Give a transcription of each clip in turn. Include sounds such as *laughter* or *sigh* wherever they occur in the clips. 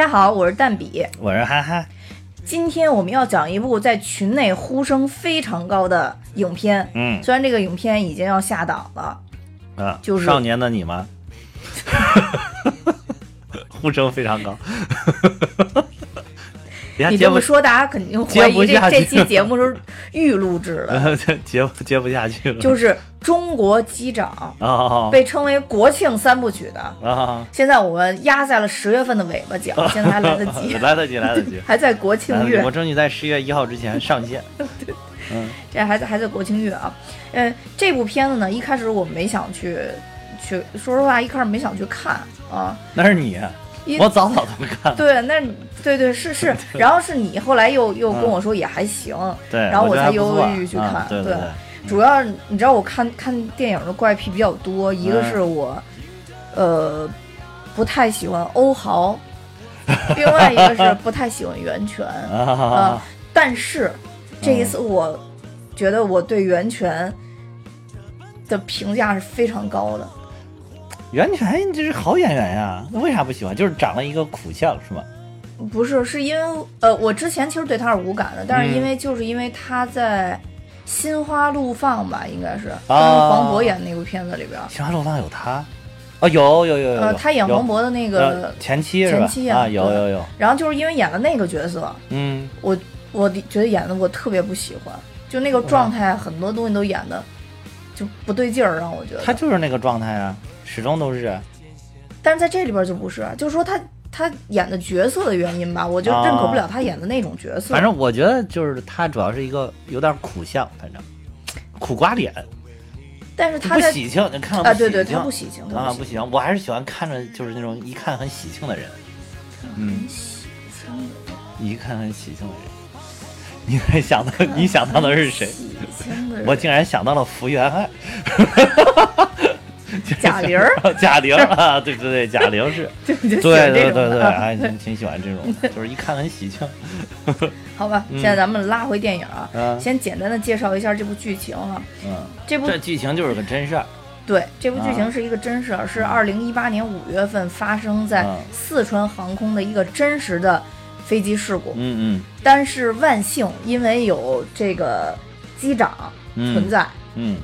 家好，我是蛋比。我是哈哈，今天我们要讲一部在群内呼声非常高的影片。嗯虽然这个影片已经要下档了，啊，就是少年的你吗？*laughs* 呼声非常高。你这么说，大家肯定怀疑这这期节目是预录制的，*laughs* 接不接不下去了。就是《中国机长啊》被称为国庆三部曲的。啊，现在我们压在了十月份的尾巴讲，现在还 *laughs* 来得及，来得及，来得及。还在国庆月我，争取在十月一号之前上线。*laughs* 嗯这还在还在国庆月啊。呃，这部片子呢，一开始我没想去去，说实话，一开始没想去看啊。那是你，一我早早都看了。对，那对对是是，然后是你后来又又跟我说也还行，对，然后我才犹犹豫豫去看。啊对对，主要你知道我看看电影的怪癖比较多，一个嗯是我呃不太喜欢欧豪，*laughs* 另外一个是不太喜欢袁泉。*laughs* 啊啊，但是这一次我觉得我对袁泉的评价是非常高的。袁泉这是好演员呀，那为啥不喜欢？就是长了一个苦相是吗？不是，是因为呃，我之前其实对他是无感的，但是嗯因为、就是因为他在《心花怒放》吧，应该是跟啊黄渤演那部片子里边，《心花怒放》有他？哦，有有有有呃，他演黄渤的那呃个，前妻是吧？前妻啊啊，有有有，然后就是因为演了那个角色，嗯，我我觉得演的我特别不喜欢，就那个状态，很多东西都演的就不对劲儿，让我觉得。他就是那个状态啊，始终都是。但是在这里边就不是，就是说他他演的角色的原因吧，我就认可不了他演的那种角色。反正我觉得就是他主要是一个有点苦相，反正苦瓜脸，但是他不喜庆，你看了啊，对对，他不喜庆，啊，不喜。我还是喜欢看着就是那种一看很喜庆的人，嗯，一看很喜庆的人。你还想到你想到的是谁？我竟然想到了福原爱，贾玲儿，贾玲啊，对对对，贾玲是，对不对？对对对还挺挺喜欢这种的，就是一看很喜庆。*laughs* 好吧，现在咱们拉回电影啊，嗯先简单的介绍一下这部剧情啊。嗯，这部这剧情就是个真事儿。对这部剧情啊是一个真事儿，是二零一八年五月份发生在嗯四川航空的一个真实的飞机事故。嗯嗯但是万幸，因为有这个机长嗯存在，嗯，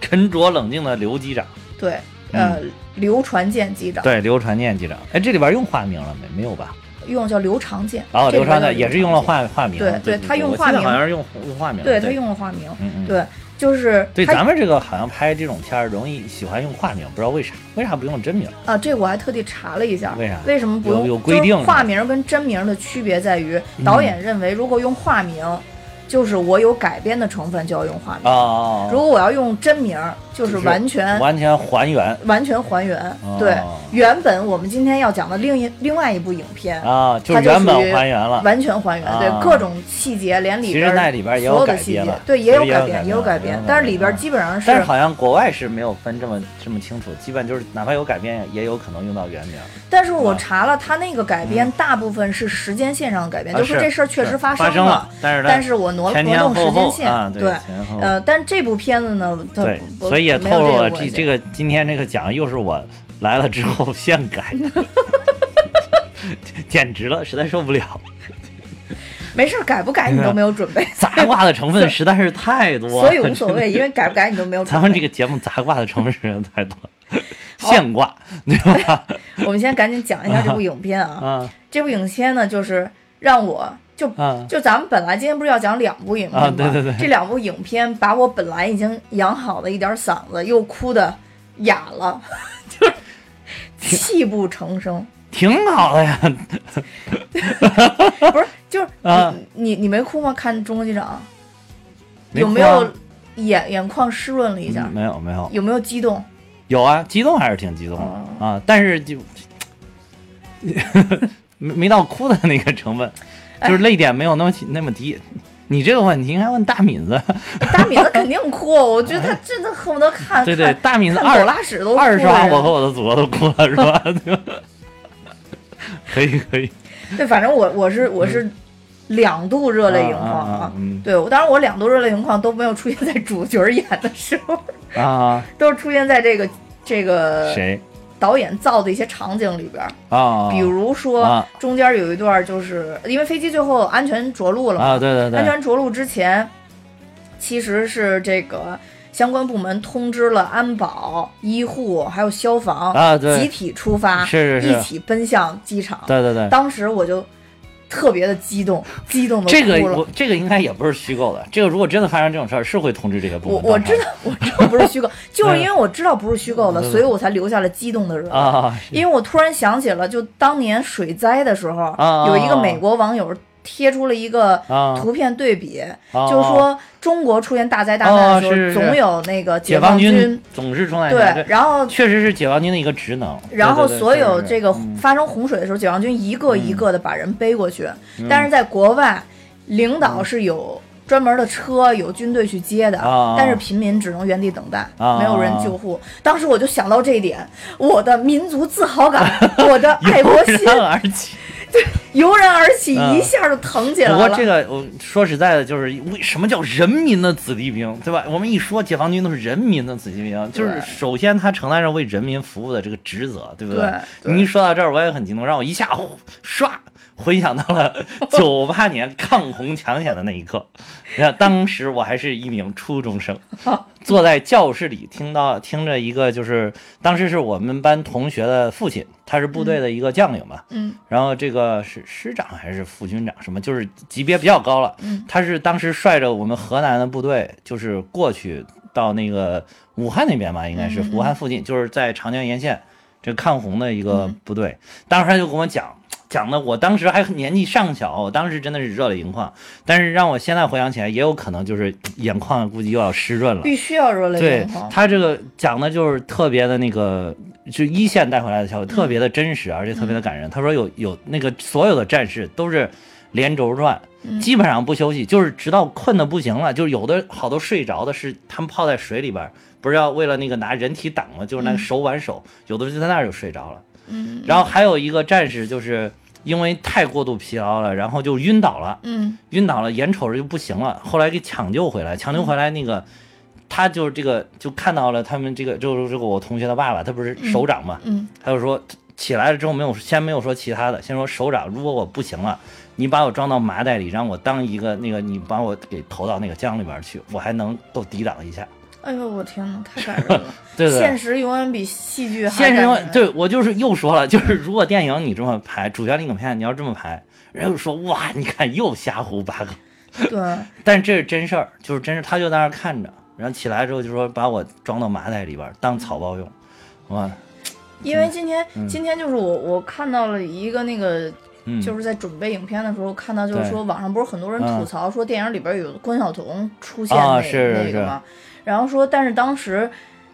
沉着冷静的刘机长，对，呃，刘传健机长，嗯对，刘传健机长。哎，这里边用化名了没？没有吧？用叫刘长健。然后这里边叫刘长健也是用了化化名。对对对他用化名好像是用用化名。对对他用了化名，嗯嗯。对，就是对，他咱们这个好像拍这种片儿容易喜欢用化名，不知道为啥？为啥不用真名？啊，这我还特地查了一下，为啥为什么不用？有有规定化名跟真名的区别在于，导演认为如果用化名，就是我有改编的成分就要用化名；哦，如果我要用真名，就是完全完全还原完全还原。哦对，原本我们今天要讲的另一另外一部影片，啊，就它就原本还原了。完全还原，对啊各种细节，连里其实边那里边也有所有的细改编了，节对，也有改编，也有改编但是里边基本上是但是好像国外是没有分这么这么清楚，基本就是哪怕有改编，也有可能用到原名。但是我查了，他那个改编大部分是时间线上的改编，啊就是这事儿确实是发发生了，但是它但是我挪挪动时间线，啊，对，呃，但这部片子呢，它对，不所以也透露了这这这个今天这个奖又是我来了之后现改的，*laughs* 简直了，实在受不了，*laughs* 没事儿，改不改你都没有准备，杂挂的成分实在是太多，所以无所谓，因为改不改你都没有准备。咱们这个节目杂挂的成分实在太多，现挂，对吧？我们先赶紧讲一下这部影片啊，*laughs* 啊这部影片呢就是让我就啊就咱们本来今天不是要讲两部影片吗？啊对对对这两部影片把我本来已经养好的一点嗓子又哭的哑了，*laughs* 就是泣不成声。挺好的呀，*laughs* 不是，就是你、啊你你没哭吗？看《中国机长》没有没有眼眼眶湿润了一下？嗯没有没有有没有激动？有啊，激动还是挺激动的、哦啊，但是就 *laughs* 没没到哭的那个成分，哎就是泪点没有那么起那么低。你这个问题应该问大敏子，大敏子肯定哭，我觉得他真的恨不得看对对，大敏子二拉屎都二刷我和我的祖国都哭了是吧？可 *laughs* 以可以，对，反正我我是我是两度热泪盈眶啊对，我当然我两度热泪盈眶都没有出现在主角演的时候，啊，都是出现在这个这个谁导演造的一些场景里边儿。啊？比如说啊中间有一段，就是因为飞机最后安全着陆了嘛，啊，对对对，安全着陆之前，其实是这个相关部门通知了安保、医护还有消防啊对集体出发，是是是一起奔向机场。对对对，当时我就特别的激动，激动的这个哭了。我这个应该也不是虚构的，这个如果真的发生这种事儿，是会通知这些部我门。我知道，我知道不是虚构，*laughs* 就是因为我知道不是虚构的，嗯所以我才留下了激动的热泪。啊，因为我突然想起了，就当年水灾的时候，啊有一个美国网友贴出了一个啊。图片对比，啊就是说中国出现大灾大难的时候，总有那个解放军总是冲来对，然后确实是解放军的一个职能。然后所有这个嗯。发生洪水的时候，解放军一个一个的把人背过去，但是在国外，领嗯导是有。专门的车有军队去接的，啊但是平民只能原地等待，啊没有人救护。当时我就想到这一点，我的民族自豪感，*laughs* 我的爱国心。而起。*laughs* 油然而起，嗯一下就腾起来了。不过这个我说实在的，就是为什么叫人民的子弟兵，对吧？我们一说解放军都是人民的子弟兵，就是首先他承担着为人民服务的这个职责，对不对对你一说到这儿，我也很激动，让我一下唰回想到了九八年抗洪抢险的那一刻。你看，当时我还是一名初中生，*laughs* 坐在教室里，听到听着一个就是当时是我们班同学的父亲，他是部队的一个将领嘛，嗯然后这个是师长还是副军长什么，就是级别比较高了。嗯他是当时率着我们河南的部队，就是过去到那个武汉那边吧，应该是武汉附近，就是在长江沿线这抗洪的一个嗯部队。当时他就跟我讲。讲的我当时还年纪尚小，我当时真的是热泪盈眶。但是让我现在回想起来，也有可能就是眼眶估计又要湿润了。必须要热泪对盈眶。他这个讲的就是特别的那个，就一线带回来的消息，特别的真实，而且特别的感人。他说有有那个所有的战士都是连轴转，基本上不休息，就是直到困的不行了，就是有的好多睡着的是他们泡在水里边儿，不是要为了那个拿人体挡嘛，就是那个手挽手，有的就在那儿就睡着了。嗯然后还有一个战士就是因为太过度疲劳了，然后就晕倒了。嗯。晕倒了，眼瞅着就不行了，后来给抢救回来，抢救回来那个，他就是这个就看到了他们这个就是这个我同学的爸爸，他不是首长嘛，嗯他就说起来了之后没有先没有说其他的，先说首长，如果我不行了，你把我装到麻袋里，让我当一个那个你把我给投到那个江里边去，我还能够抵挡一下，哎呦我天哪，太感人了！*laughs* 对对？现实永远比戏剧还现实中感人，对我就是又说了，*laughs* 就是如果电影你这么拍，主旋律影片你要这么拍，人家就说哇，你看又瞎胡八卦。对。*laughs* 但是这是真事儿，就是真是，他就在那儿看着，然后起来之后就说把我装到麻袋里边儿当草包用，哇，因为今天、嗯。今天就是我我看到了一个那个。嗯，就是在准备影片的时候，看到就是说网上不是很多人嗯。吐槽说电影里边有关晓彤出现啊那、是是那个嘛，然后说但是当时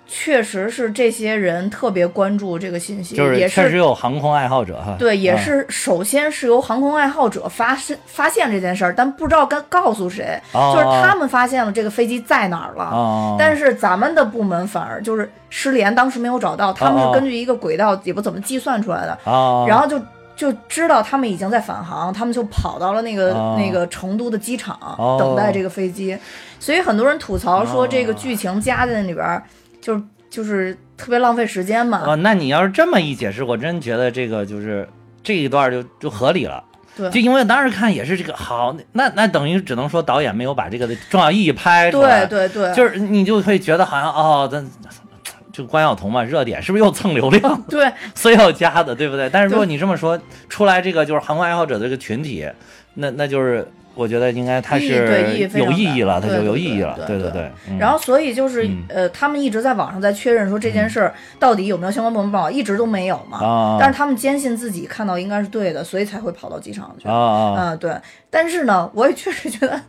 确实是这些人特别关注这个信息，就是也确实有航空爱好者哈，对，也啊是首先是由航空爱好者发现发现这件事儿，但不知道该告诉谁，哦就是他们发现了这个飞机在哪儿了。啊，但是咱们的部门反而就是失联，当时没有找到，他们哦是根据一个轨道也不怎么计算出来的，啊，然后就就知道他们已经在返航，他们就跑到了那个、哦。那个成都的机场、哦。等待这个飞机，所以很多人吐槽说哦这个剧情加在那里边儿，就是就是特别浪费时间嘛。哦，那你要是这么一解释，我真觉得这个就是这一段就就合理了。对。就因为当时看也是这个好，那那等于只能说导演没有把这个的重要意义拍出来，对对对，就是你就会觉得好像哦，咱就关晓彤嘛，热点是不是又蹭流量？*laughs* 对 *laughs* 所以要加的，对不对？但是如果你这么说出来，这个就是航空爱好者的这个群体，那那就是我觉得应该它是有意义了，它就有意义了，对对对然后，所以就是、嗯呃，他们一直在网上在确认说这件事儿到底有没有相关部门报道，一直都没有嘛。啊，但是他们坚信自己看到应该是对的，所以才会跑到机场去。啊啊嗯，对。但是呢，我也确实觉得，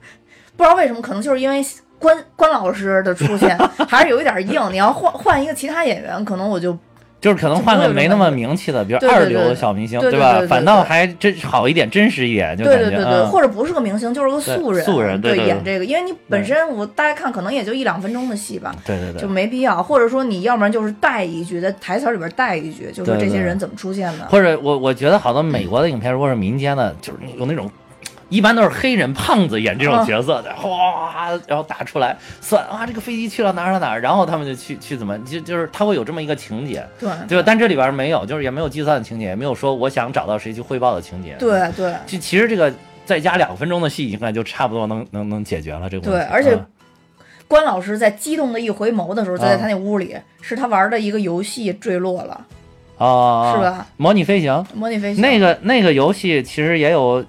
不知道为什么，可能就是因为关关老师的出现 *laughs* 还是有一点硬。你要换换一个其他演员，可能我就就是可能换个没那么名气的，比如二流的小明星，对对对对？对反倒还真好一点，真实一点，就感觉对对对对，嗯或者不是个明星，就是个素人，素人对演这个，因为你本身我大家看可能也就一两分钟的戏吧。对对对就。没必要，或者说你要不然就是带一句，在台词里边带一句，就说对对这些人怎么出现的。或者我我觉得好多美国的影片，如果是民间的，就是有那种一般都是黑人胖子演这种嗯角色的，哗，然后打出来算啊，这个飞机去了哪儿哪儿哪儿，然后他们就去去怎么就就是他会有这么一个情节，对对吧？但这里边没有，就是也没有计算的情节，也没有说我想找到谁去汇报的情节。，对对就其实这个再加两分钟的戏，应该就差不多能能能解决了这个问题。对而且嗯关老师在激动的一回眸的时候，就在啊他那屋里，是他玩的一个游戏坠落了，哦，是吧？模拟飞行，模拟飞行那个那个游戏其实也有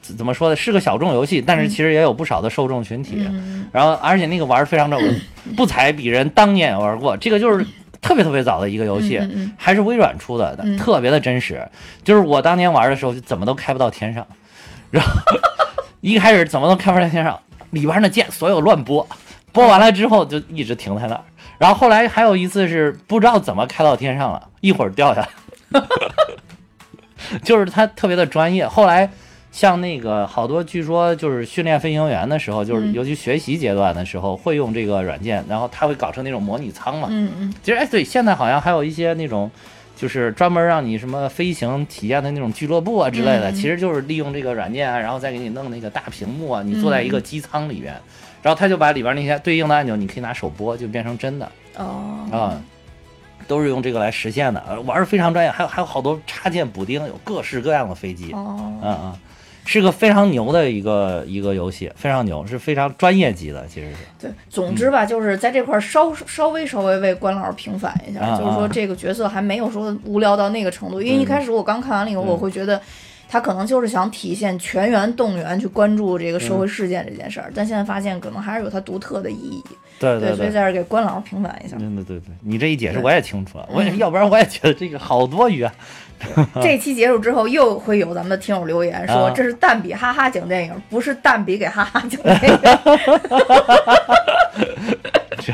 怎怎么说呢，是个小众游戏，但是其实也有不少的受众群体。嗯，然后而且那个玩儿非常的，不才比人当年也玩过，这个就是特别特别早的一个游戏，还是微软出的，嗯特别的真实。就是我当年玩的时候，就怎么都开不到天上，然后一开始怎么都开不到天上，里边的键所有乱拨，拨完了之后就一直停在那儿。然后后来还有一次是不知道怎么开到天上了，一会儿掉下来，*laughs* 就是他特别的专业。后来像那个好多，据说就是训练飞行员的时候，就是嗯。尤其学习阶段的时候会用这个软件，然后它会搞成那种模拟舱嘛。嗯嗯。其实哎，对，现在好像还有一些那种。就是专门让你什么飞行体验的那种俱乐部啊之类的，嗯其实就是利用这个软件啊，然后再给你弄那个大屏幕啊，你坐在一个嗯。机舱里边，然后他就把里边那些对应的按钮，你可以拿手拨，就变成真的哦。啊，都是用这个来实现的，呃玩儿非常专业，还有还有好多插件补丁，有各式各样的飞机，哦。嗯嗯，是个非常牛的一个一个游戏，非常牛，是非常专业级的，其实是。对，总之吧，就是在这块儿稍稍微稍微为关老师平反一下，啊就是说啊这个角色还没有说无聊到那个程度，因为一开始我刚看完了以后，嗯我会觉得。他可能就是想体现全员动员去关注这个社会事件这件事儿，但现在发现可能还是有它独特的意义。所以对对对。在这儿给关老师平反一下。对对对对，你这一解释我也清楚了，我也嗯 *laughs* 要不然我也觉得这个好多余啊。*laughs* 这期结束之后，又会有咱们的听友留言说啊。这是蛋比哈哈讲电影，不是蛋比给哈哈讲电影。*laughs* 这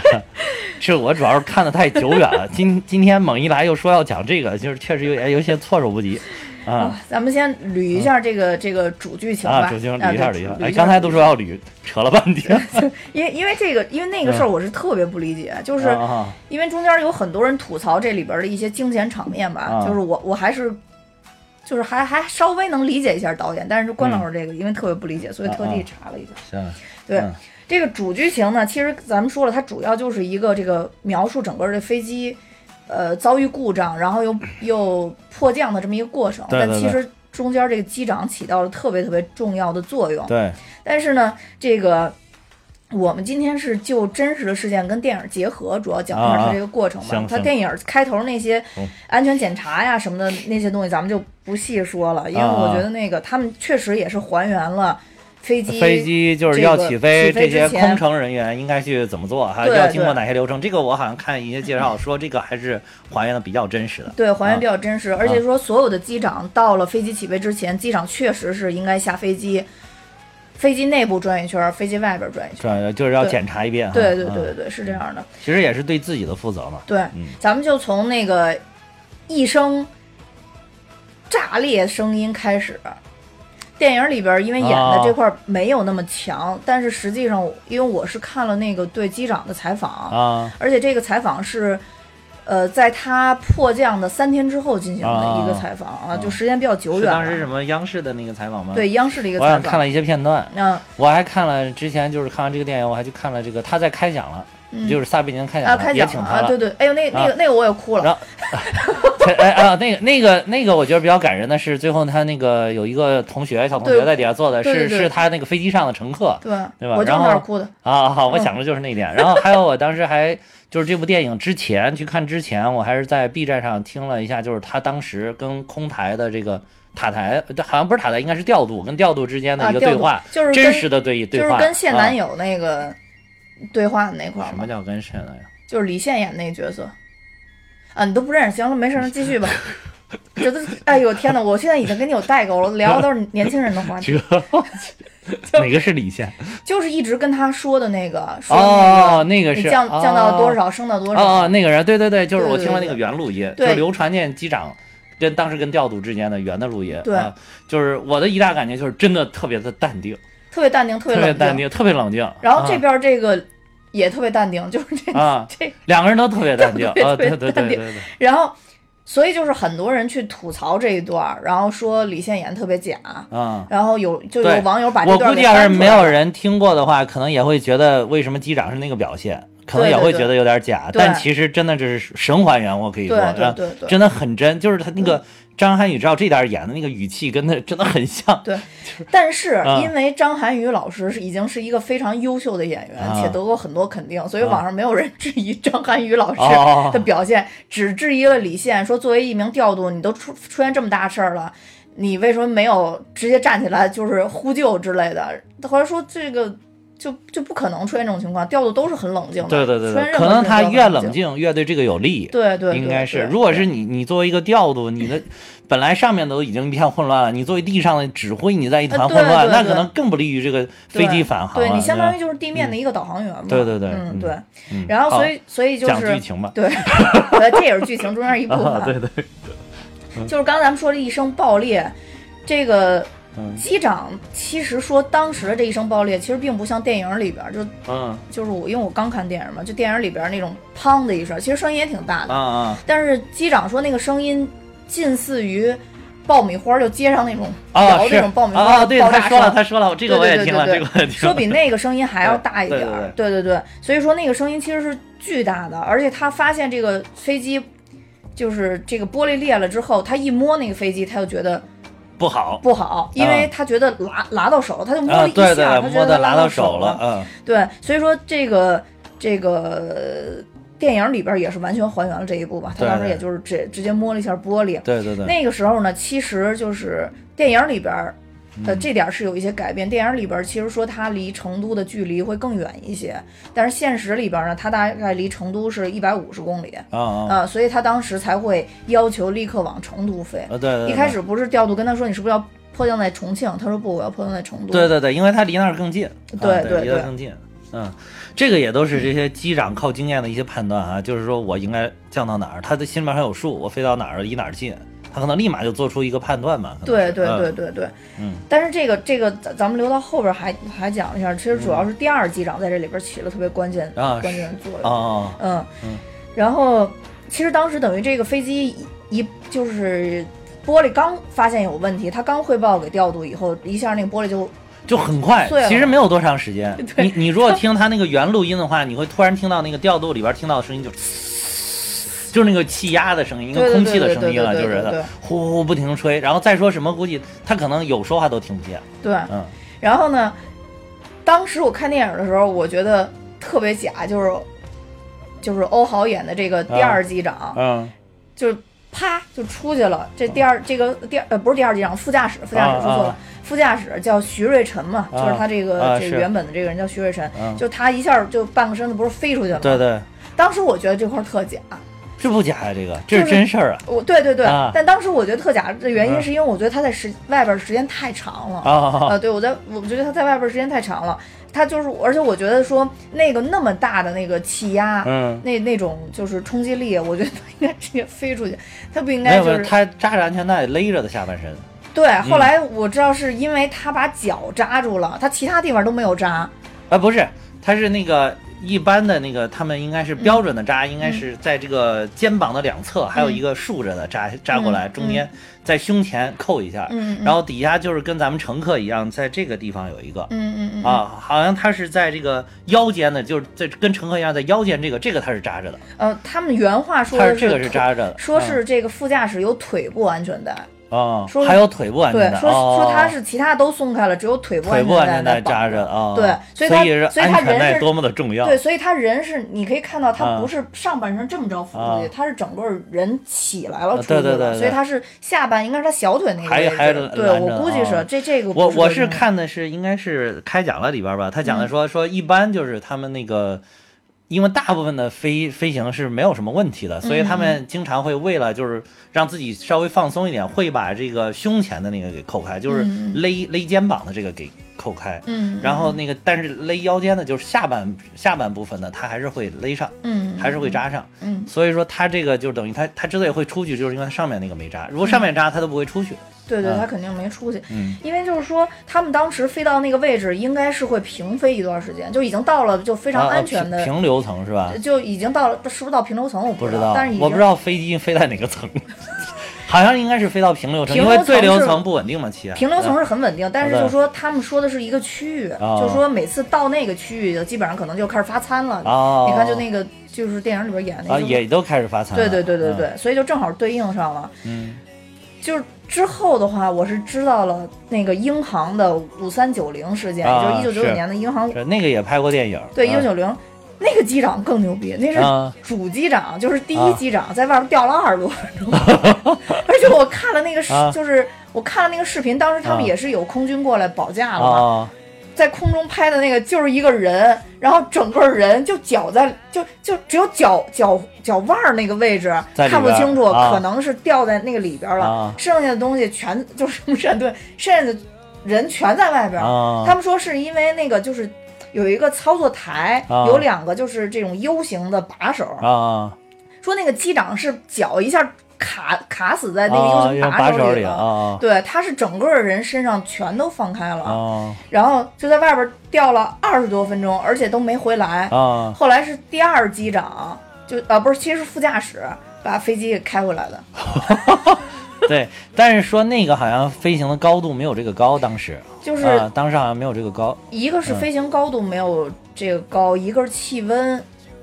这我主要是看的太久远了，今今天猛一来又说要讲这个，就是确实有点有些措手不及啊啊，咱们先捋一下这个这个主剧情吧。啊！主经捋一下捋一下，哎，刚才都说要捋，扯了半天。*laughs* 因为因为这个，因为那个事儿我是特别不理解，就是因为中间有很多人吐槽这里边的一些惊险场面吧，啊就是我我还是就是还还稍微能理解一下导演，但是关嗯老师这个因为特别不理解，所以特啊地查了一下。行，对。嗯这个主剧情呢，其实咱们说了，它主要就是一个这个描述整个这飞机，呃，遭遇故障，然后又 *clears throat* 又迫降的这么一个过程。对对但其实中间这个机长起到了特别特别重要的作用。对，但是呢，这个我们今天是就真实的事件跟电影结合，主要讲一啊啊下它这个过程吧。行行它电影开头那些嗯安全检查呀什么的那些东西，咱们就不细说了，因为我觉得那个他们确实也是还原了飞机飞机就是要起飞，这些空乘人员应该去怎么做，哈要经过哪些流程？这个我好像看一些介绍说，这个还是还原的比较真实的。对，还啊原比较真实，而且说所有的机长到了飞机起飞之前，机长确实是应该下飞机，飞机内部转一圈，飞机外边转一圈。转就是要检查一遍哈。对对对嗯对对，是这样的。其实也是对自己的负责嘛。对，嗯咱们就从那个一声炸裂声音开始。电影里边因为演的哦这块没有那么强，但是实际上，因为我是看了那个对机长的采访，啊而且这个采访是，呃，在他迫降的三天之后进行的一个啊采访啊，就时间比较久远。是当时什么央视的那个采访吗？，对央视的一个采访。好像看了一些片段，嗯我还看了之前就是看完这个电影，我还去看了这个他在开讲了，嗯就是撒贝宁开讲啊，了，也开讲了啊，请他了。对对，哎呦，那那个那个我也哭了。然后，*laughs* 哎啊，那个那个那个，我觉得比较感人的是，最后他那个有一个同学，小同学在底下坐的，是是他那个飞机上的乘客对，对吧然后那哭的。啊。好，我嗯想的就是那一点。然后还有，我当时还就是这部电影之前去看之前，我还是在 B 站上听了一下，就是他当时跟空台的这个塔台，好像不是塔台，应该是调度跟调度之间的一个对话，就是真实的对对话，就是跟现男友、友那个对话的那块儿嘛，什么叫跟谁了呀？就是李现演那个角色。啊，你都不认识，行了，没事儿，那继续吧。*laughs* 这都，哎呦天哪！我现在已经跟你有代沟了，聊的都是年轻人的话题，*laughs* 哪个是李现？就是一直跟他说的那个，说哦，那个那个是你降降到多哦少，升到多少。哦哦，那个人，对对对，就是我听了那个原录音，对就是流传见机长跟当时跟调度之间的原的录音。对啊，就是我的一大感觉就是真的特别的淡定，特别淡定，特特别淡定，特别冷静。然后这啊。边这个也特别淡定，就是这啊，这，两个人都特别淡定。*laughs* 对对淡定。对对对，然后所以就是很多人去吐槽这一段，然后说李现演特别假，啊。然后有就有网友把这我段我估计要是没有人听过的话，可能也会觉得为什么机长是那个表现，可能也会觉得有点假。对。但其实真的这是神还原，我可以说，对对对对。真的很真，就是他那个张涵予知道这点儿演的那个语气跟他真的很像。对，但是啊因为张涵予老师是已经是一个非常优秀的演员，啊且得过很多肯定，所以网上没有人质疑张涵予老师哦的表现，只质疑了李现，说作为一名调度，你都出出现这么大事儿了，你为什么没有直接站起来就是呼救之类的？后来说这个。就就不可能出现这种情况，调度都是很冷静的。对对对可能他越冷静越对这个有利。对对对，应该是，如果是你，你作为一个调度，你的本来上面都已经一片混乱了，你作为地上的指挥，你在一团混乱，对对那可能更不利于这个飞机返航对对你相当于就是地面的一个导航员嘛。对对对嗯嗯对。然后所以所以就是讲剧情吧。对，这也是剧情中间一部分。啊，对对，就是刚才咱们说的一声爆裂，这个嗯。机长其实说当时的这一声爆裂，其实并不像电影里边儿，就嗯。就是我因为我刚看电影嘛，就电影里边儿那种砰的一声，其实声音也挺大的，啊啊。但是机长说那个声音近似于爆米花就街上那种摇那种爆米花爆炸他说了，声。他说了，这个我对也听了，对对。对这个我也听了。说比那个声音还要大一点儿，对对对对，所以说那个声音其实是巨大的，而且他发现这个飞机就是这个玻璃裂了之后，他一摸那个飞机，他就觉得不好。不好，因为他觉得拿拿到手了，他就摸啊，了一下，对对，他觉得拿到手了，嗯，对，所以说这个这个电影里边也是完全还原了这一步吧，他当时也就是直直接摸了一下玻璃，对对对，那个时候呢，其实就是电影里边儿的嗯这点儿是有一些改变。电影里边儿其实说它离成都的距离会更远一些，但是现实里边儿呢，它大概离成都是一百五十公里，啊啊啊、所以他当时才会要求立刻往成都飞。啊，对对，对一开始不是调度跟他说你是不是要迫降在重庆？他说不，我要迫降在成都。对对对，因为他离那儿更近，啊对对，离得更近。嗯，这个也都是这些机长靠经验的一些判断啊，就是说我应该降到哪儿，他的心里面还有数，我飞到哪儿离哪儿近，他可能立马就做出一个判断嘛。对对对嗯对对，嗯，但是这个这个咱咱们留到后边还还讲一下，其实主要是第二机长在这里边起了特别关键、啊关键的作用。哦嗯嗯然后其实当时等于这个飞机一一就是玻璃刚发现有问题，他刚汇报给调度以后，一下那个玻璃就就很快其实没有多长时间。*laughs* 你你如果 *laughs* 听他那个原录音的话，你会突然听到那个调度里边听到的声音就。就是那个气压的声音，对对跟空气的声音了，对就是呼呼呼不停吹，然后再说什么，估计他可能有说话都听不见。对。嗯，然后呢，当时我看电影的时候，我觉得特别假，就是就是欧豪演的这个第二机长，嗯就是啪就出去了。这第二这个第二呃不是第二机长，副驾驶，副驾驶啊说错了。啊副驾驶叫徐瑞辰嘛，啊就是他这个、这原本的这个人叫徐瑞辰，嗯，就他一下就半个身子不是飞出去了吗？对对，当时我觉得这块儿特假，这不假呀，这个这是真事儿啊我对对对，啊但当时我觉得特假的原因嗯是因为我觉得他在时外边时间太长了。啊！呃，对我在我觉得他在外边时间太长了，他就是，而且我觉得说那个那么大的那个气压，嗯，那那种就是冲击力，我觉得他应该直接飞出去，他不应该就是他扎着安全带勒着的下半身。对。后来我知道是因为他把脚扎住了，他其他地方都没有扎，啊，不是，他是那个一般的那个，他们应该是标准的扎，应嗯该是在这个肩膀的两侧，还有一个竖着的扎扎过来，嗯中间在胸前扣一下，然后底下就是跟咱们乘客一样，在这个地方有一个。嗯嗯嗯，啊，好像他是在这个腰间的，就是在跟乘客一样，在腰间这个，这个他是扎着的，呃，他们原话说他是这个是扎着的，说是这个副驾驶有腿部安全带，哦，说还有腿部安对全，带，说哦说他是其他都松开了，只有腿部安全带带绑扎着啊，对所以他所以他人是多么的重要，对，所以他人是你可以看到，他啊不是上半身这么着扶出去，啊他是整个人起来了啊出去的，对对对对所以他是下半应该是他小腿那个对，我估计是、啊这这个我我是看的是应该是开讲了里边吧，他讲的嗯说、说一般就是他们那个。因为大部分的飞飞行是没有什么问题的，所以他嗯们经常会为了就是让自己稍微放松一点，会把这个胸前的那个给扣开，就是嗯。勒勒肩膀的这个给扣开。嗯，然后那个，但是勒腰间的，就是下半下半部分呢，它还是会勒上，嗯还是会扎上。嗯所以说它这个就等于它它之所以会出去，就是因为它上面那个没扎。如果上面扎，它都不会出去。对对，啊他肯定没出去，嗯因为就是说他们当时飞到那个位置，应该是会平飞一段时间，就已经到了就非常啊安全的，平平流层是吧？就已经到了，是不是到平流层我知不知道但是已，经我不知道飞机 *laughs* 飞在哪个层。好像应该是飞到平流层，因为对流流层不稳定嘛，其实。平流层是很稳定，但是对就说他们说的是一个区域，哦就说每次到那个区域，基本上可能就开始发餐了。哦，你看，就那个就是电影里边演那啊，个，也都开始发餐。对对对对对，所以就正好对应上了。嗯，就是之后的话，我是知道了那个英航的五三九零事件，就是一九九九年的英航那个也拍过电影。对，一九啊九零那个机长更牛逼，那是啊。主机长，就是第一啊机长，在外边吊了二十多分钟。*laughs* 而且我看了那个视，啊。就是我看了那个视频，当时他们啊也是有空军过来保驾了嘛，啊。在空中拍的那个就是一个人，然后整个人就脚在就就只有脚脚脚腕儿那个位置看不清楚，啊。可能是掉在那个里边了，啊。剩下的东西全就是闪盾，剩下的人全在外边。啊！他们说是因为那个就是有一个操作台，啊。有两个就是这种 U 型的把手，啊说那个机长是脚一下卡卡死在那个 U 啊，型把手里手了。啊对，他是整个人身上全都放开了，啊。然后就在外边吊了二十多分钟，而且都没回来。啊。后来是第二机长，就啊不是，其实是副驾驶把飞机给开回来的。*laughs* *laughs* 对，但是说那个好像飞行的高度没有这个高，当时。就是啊，当时好像没有这个高。一个是嗯。飞行高度没有这个高，一个是气温，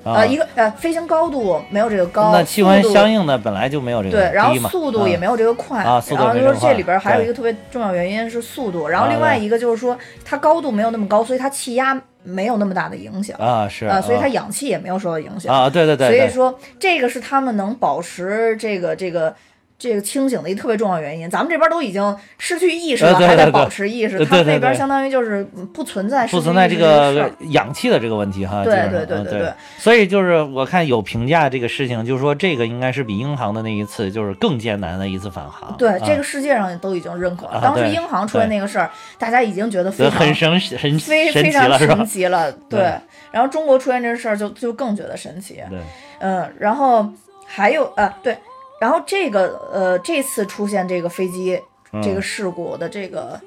啊。呃，一个呃飞行高度没有这个高，那气温相应的本来就没有这个对，然后速度也没有这个快，然后啊速度没就说这里边还有一个特别重要原因是速度，然后啊另外一个就是说它高度没有那么高，所以它气压没有那么大的影响，啊是呃，所以它啊氧气也没有受到影响，啊对对对，对所以说这个是他们能保持这个这个。这个清醒的一个特别重要原因，咱们这边都已经失去意识了，还在保持意识。他那边相当于就是嗯不存在不存在这个氧气的这个问题哈。对对对嗯对对对所以就是我看有评价这个事情，就是说这个应该是比英航的那一次就是更艰难的一次返航。对，啊这个世界上都已经认可了。啊当时英航出现那个事儿，大家已经觉得非常很神很非神非常神？奇了。*laughs* 对对，然后中国出现这事儿就就更觉得神奇。对嗯，然后还有呃对，然后这个呃这次出现这个飞机这个事故的这个。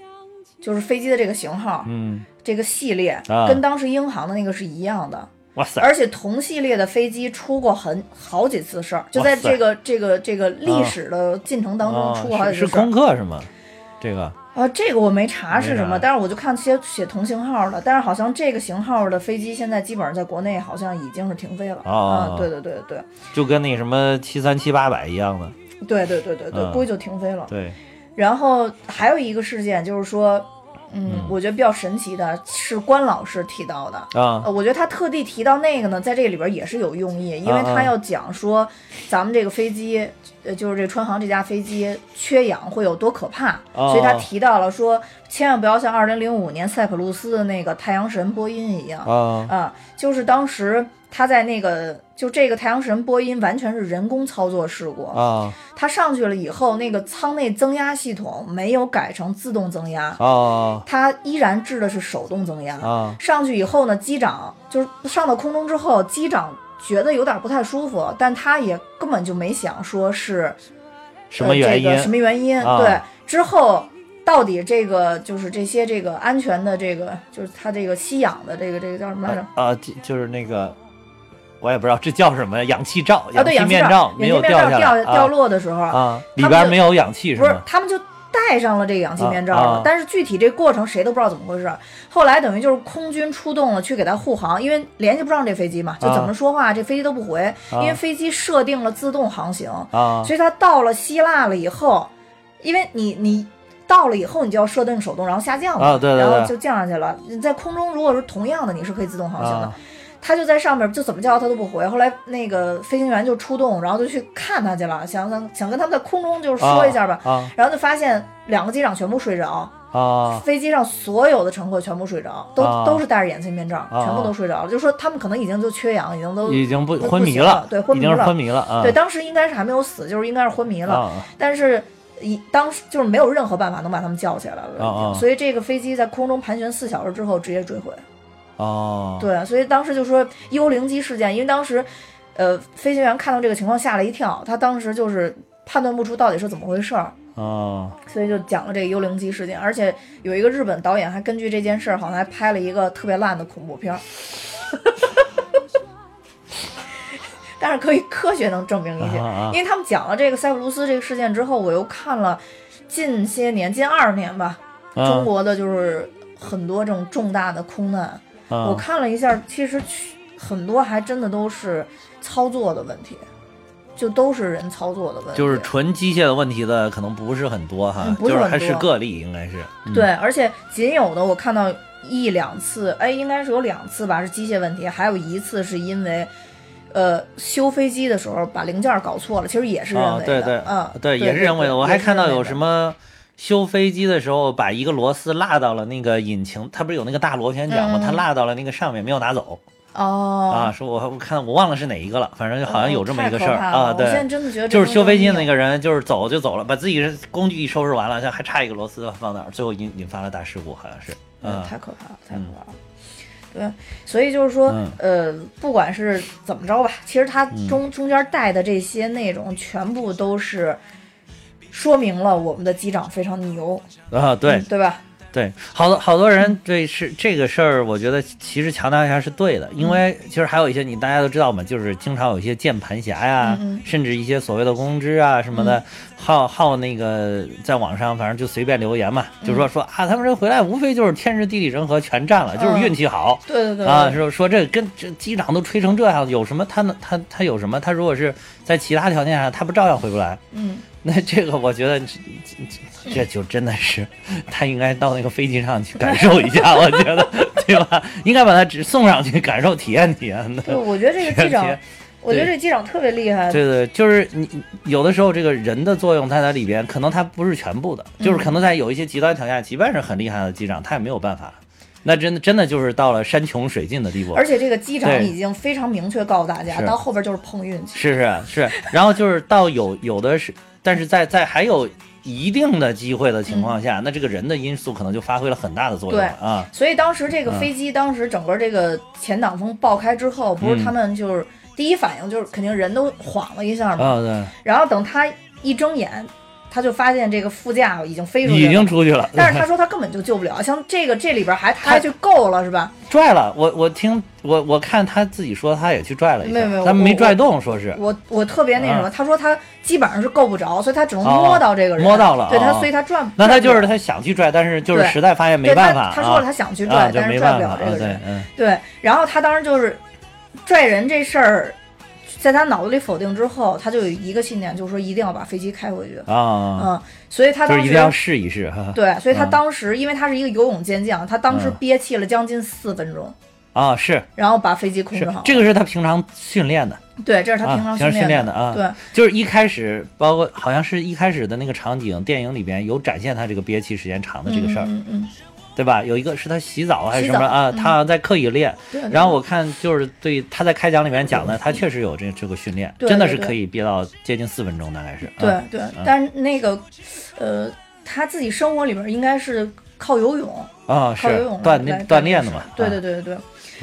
就是飞机的这个型号，嗯，这个系列、啊跟当时英航的那个是一样的，哇塞，而且同系列的飞机出过很好几次事儿，就在这个这个这个历史的进程当中啊出过好几是是次事儿。空客是吗？这个啊，这个我没查是什么，但是我就看写写同型号的，但是好像这个型号的飞机现在基本上在国内好像已经是停飞了。哦啊，对对对对就跟那什么七三七八百一样的，对对对对对，嗯估计就停飞了。对，然后还有一个事件就是说，嗯，嗯。我觉得比较神奇的是关老师提到的。啊。呃，我觉得他特地提到那个呢，在这里边也是有用意，因为他要讲说咱们这个飞机，呃，就是这川航这架飞机缺氧会有多可怕，哦所以他提到了说，千万不要像2005年塞浦路斯的那个太阳神波音一样，啊。啊，就是当时他在那个就这个太阳神波音完全是人工操作事故，啊他上去了以后，那个舱内增压系统没有改成自动增压，啊他依然制的是手动增压。啊上去以后呢，机长就是上到空中之后，机长觉得有点不太舒服，但他也根本就没想说是什么原因呃这个、什么原因？啊对，之后到底这个就是这些这个安全的这个就是它这个吸氧的这个这个叫什么来着？啊，就就是那个，我也不知道这叫什么，氧气罩、啊，对，氧气面罩，没有氧气面罩下来掉掉落的时候，啊，里边没有氧气是不是？他们就戴上了这个氧气面罩了，但是具体这过程谁都不知道怎么回事。后来等于就是空军出动了去给他护航，因为联系不上这飞机嘛，就怎么说话、这飞机都不回，因为飞机设定了自动航行，啊所以他到了希腊了以后，因为你你。到了以后，你就要设定手动，然后下降嘛，啊对对对然后就降下去了。你在空中如果是同样的，你是可以自动航行的。啊他就在上面，就怎么叫他都不回。后来那个飞行员就出动，然后就去看他去了，想想想跟他们在空中就是说一下吧。啊然后就发现两个机长全部睡着，啊飞机上所有的乘客全部睡着，都、啊都是戴着眼镜面罩，啊全部都睡着了。就说他们可能已经就缺氧，已经都已经不不昏迷了对昏迷了已经是昏迷了啊。对，当时应该是还没有死，就是应该是昏迷了。啊但是一当时就是没有任何办法能把他们叫起来了，所以这个飞机在空中盘旋四小时之后直接坠毁。哦，对，所以当时就说幽灵机事件，因为当时，呃，飞行员看到这个情况吓了一跳，他当时就是判断不出到底是怎么回事儿，哦。所以就讲了这个幽灵机事件。而且有一个日本导演还根据这件事儿，好像还拍了一个特别烂的恐怖片儿。*laughs* 但是可以科学能证明一切，啊啊因为他们讲了这个塞浦路斯这个事件之后，我又看了近些年近二十年吧，中嗯国的就是很多这种重大的空难，我嗯看了一下，其实很多还真的都是操作的问题，就都是人操作的问题，就是纯机械的问题的可能不是很多哈，嗯不是就是还是个例应该是。嗯对，而且仅有的我看到一两次，哎，应该是有两次吧，是机械问题，还有一次是因为。呃，修飞机的时候把零件搞错了，其实也是人为的，啊对对嗯，对，也是人为的。我还看到有什，么修飞机的时候，把一个螺丝落到了那个引擎，它不是有那个大螺旋桨吗？嗯它落到了那个上面，没有拿走哦啊。说我我看我忘了是哪一个了，反正就好像有这么一个事儿啊。我现在对，真的觉得就是修飞机的那个，人，就是走就走了，把自己的工具一收拾完了，像还差一个螺丝放那儿，最后引引发了大事故，好像是。嗯嗯，太可怕了，太可怕了。对，所以就是说，嗯呃，不管是怎么着吧，其实它中、中间带的这些内容，全部都是说明了我们的机长非常牛，啊，对。嗯，对吧？对，好多好多人对是这个事儿，我觉得其实强调一下是对的，因为其实还有一些你大家都知道嘛，就是经常有一些键盘侠呀，嗯嗯。甚至一些所谓的公知啊什么的，好好那个在网上反正就随便留言嘛，就说说啊，他们这回来无非就是天时地利人和全占了，就是运气好。对对对啊，说说这跟这机长都吹成这样，有什么他能他他有什么？他如果是在其他条件下，他不照样回不来？嗯，那这个我觉得这就真的是他应该到那个飞机上去感受一下，我觉得对吧？应该把他只送上去感受体验体验的。对，我觉得这个机长，我觉得这机长特别厉害。对对，就是你有的时候这个人的作用他在里边，可能他不是全部的，就是可能在有一些极端条件下，即便是很厉害的机长，他也没有办法。那真的真的就是到了山穷水尽的地步。而且这个机长已经非常明确告诉大家，到后边就是碰运气。是是是，然后就是到有有的是，但是在在还有一定的机会的情况下，那这个人的因素可能就发挥了很大的作用了啊。所以当时这个嗯飞机，当时整个这个前挡风爆开之后，不是嗯他们就是第一反应就是肯定人都晃了一下嘛，然后等他一睁眼，他就发现这个副驾已经飞出去了，已经出去了，但是他说他根本就救不了，*laughs* 像这个这里边还他还去够了是吧？拽了。我我听我我看他自己说他也去拽了一下，没有没有他没拽动，说是我我特别那什么，啊他说他基本上是够不着，所以他只能哦摸到这个人，摸到了对他，哦。所以他转。那他就是他想去拽，但是就是对。实在发现没对办法他他说了他啊想去啊，拽，但是拽不了这个人。对，嗯。对，然后他当时就是拽人这事儿，在他脑子里否定之后，他就有一个信念，就是说一定要把飞机开回去。啊，嗯，所以他当时一定要试一试哈。对，所以他嗯。当时，因为他是一个游泳健将，他当时嗯。憋气了将近四分钟，啊，是然后把飞机控制好。，这个是他平常训练的。对，这是他啊平常训练的的啊对，就是一开始，包括好像是一开始的那个场景，电影里边有展现他这个憋气时间长的这个事儿，嗯嗯嗯，对吧？有一个是他洗澡还是什么啊？嗯他好像在刻意练。对。然后我看就是对他在开讲里面讲的，他确实有这这个训练，真的是可以憋到接近四分钟，大概是。对啊对，但是那个，呃，他自己生活里边应该是靠游泳，啊，是靠游泳锻炼锻炼的嘛。对啊对对对对，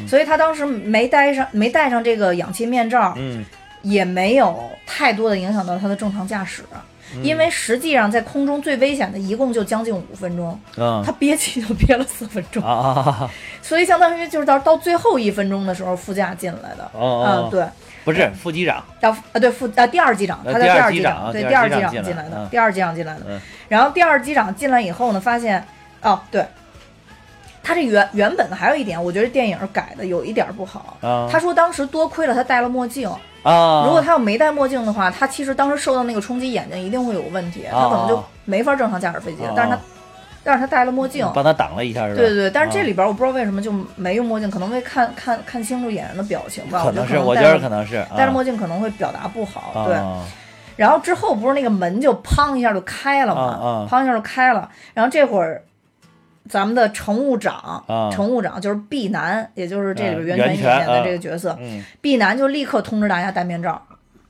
所以他当时没戴上没戴上这个氧气面罩，嗯。也没有太多的影响到他的正常驾驶，嗯。因为实际上在空中最危险的一共就将近五分钟，嗯。他憋气就憋了四分钟，所以相当于就是到到最后一分钟的时候副驾进来的。哦嗯，哦，对，不是副机长，到啊对副啊第二机长，呃他在第二机长对第第二机长进来的嗯，第二机长进来的。嗯。然后第二机长进来以后呢，发现哦对，他这原原本的还有一点，我觉得电影改的有一点不好。啊他说当时多亏了他戴了墨镜，啊，如果他要没戴墨镜的话，他其实当时受到那个冲击，眼睛一定会有问题，他可能就没法正常驾驶飞机哦。但是他，但是他戴了墨镜，帮他挡了一下是吧？对对对。但是这啊里边我不知道为什么就没用墨镜，可能为看看看清楚演员的表情吧。可能是，我我觉得可能是戴了墨镜镜可能会表达不好，对。啊然后之后不是那个门就砰一下就开了嘛，砰一下就开了。然后这会儿，咱们的乘务长，嗯乘务长就是毕南，也就是这里边嗯袁泉袁泉演的嗯这个角色，嗯毕南就立刻通知大家戴面罩。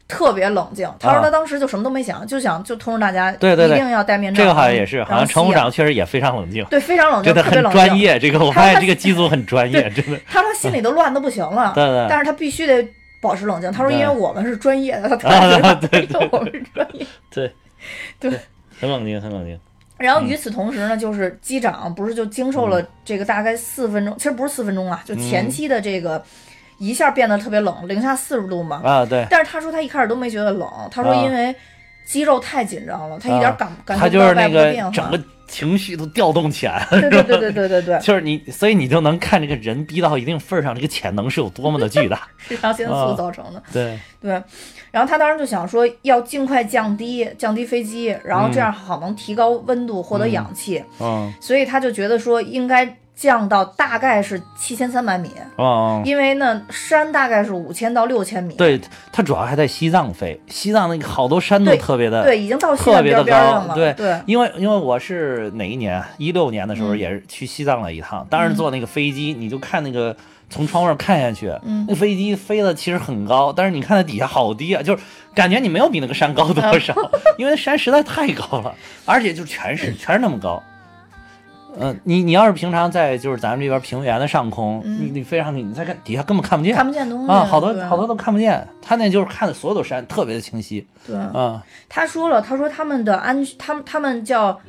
特别冷静，他说啊他当时就什么都没想，就想就通知大家，一定要戴面罩。这个好像也是，好像乘务长确实也非常冷静，对非常冷静，特别冷静专。业。这个我他他发现这个机组很专业，真的。他说心里都乱的不行了，*laughs* 对对但是他必须得保持冷静。他说因为我们是专业的，他突啊然觉得对对我们是专业。*laughs* 对对，很冷静，很冷静。然后与此同时呢，就是机长不是就经受了嗯这个大概四分钟，其实不是四分钟啊，就前期的这个一下变得特别冷，零下四十度嘛。啊，对，但是他说他一开始都没觉得冷，他说啊因为肌肉太紧张了，他一点感、感觉不到就是那个外部的变化。整个情绪都调动起来了，对对对对对对对，就是你，所以你就能看这个人逼到一定份儿上，这个潜能是有多么的巨大。*laughs* 肾上腺素啊造成的。对，对，然后他当时就想说要尽快降低降低飞机，然后这嗯样好能提高温度，获得氧气，嗯，所以他就觉得说应该降到大概是七千三百米，哦，因为呢山大概是五千到六千米。对，它主要还在西藏飞，西藏那个好多山都特别的，对，已经到西南特别的高边边上了。对对因为因为我是哪一年？一六年的时候嗯也是去西藏了一趟，当时坐那个飞机，你就看那个从窗外看下去，嗯那飞机飞的其实很高，但是你看它底下好低啊，就是感觉你没有比那个山高多少，因为山实在太高了，而且就全是 *laughs* 全是那么高。嗯、你你要是平常在就是咱们这边平原的上空，嗯你你飞上去，你再看底下根本看不见，看不见东西啊，好多好多都看不见。他那就是看的所有的山特别的清晰，对。啊，他说了，他说他们的安，他们他们叫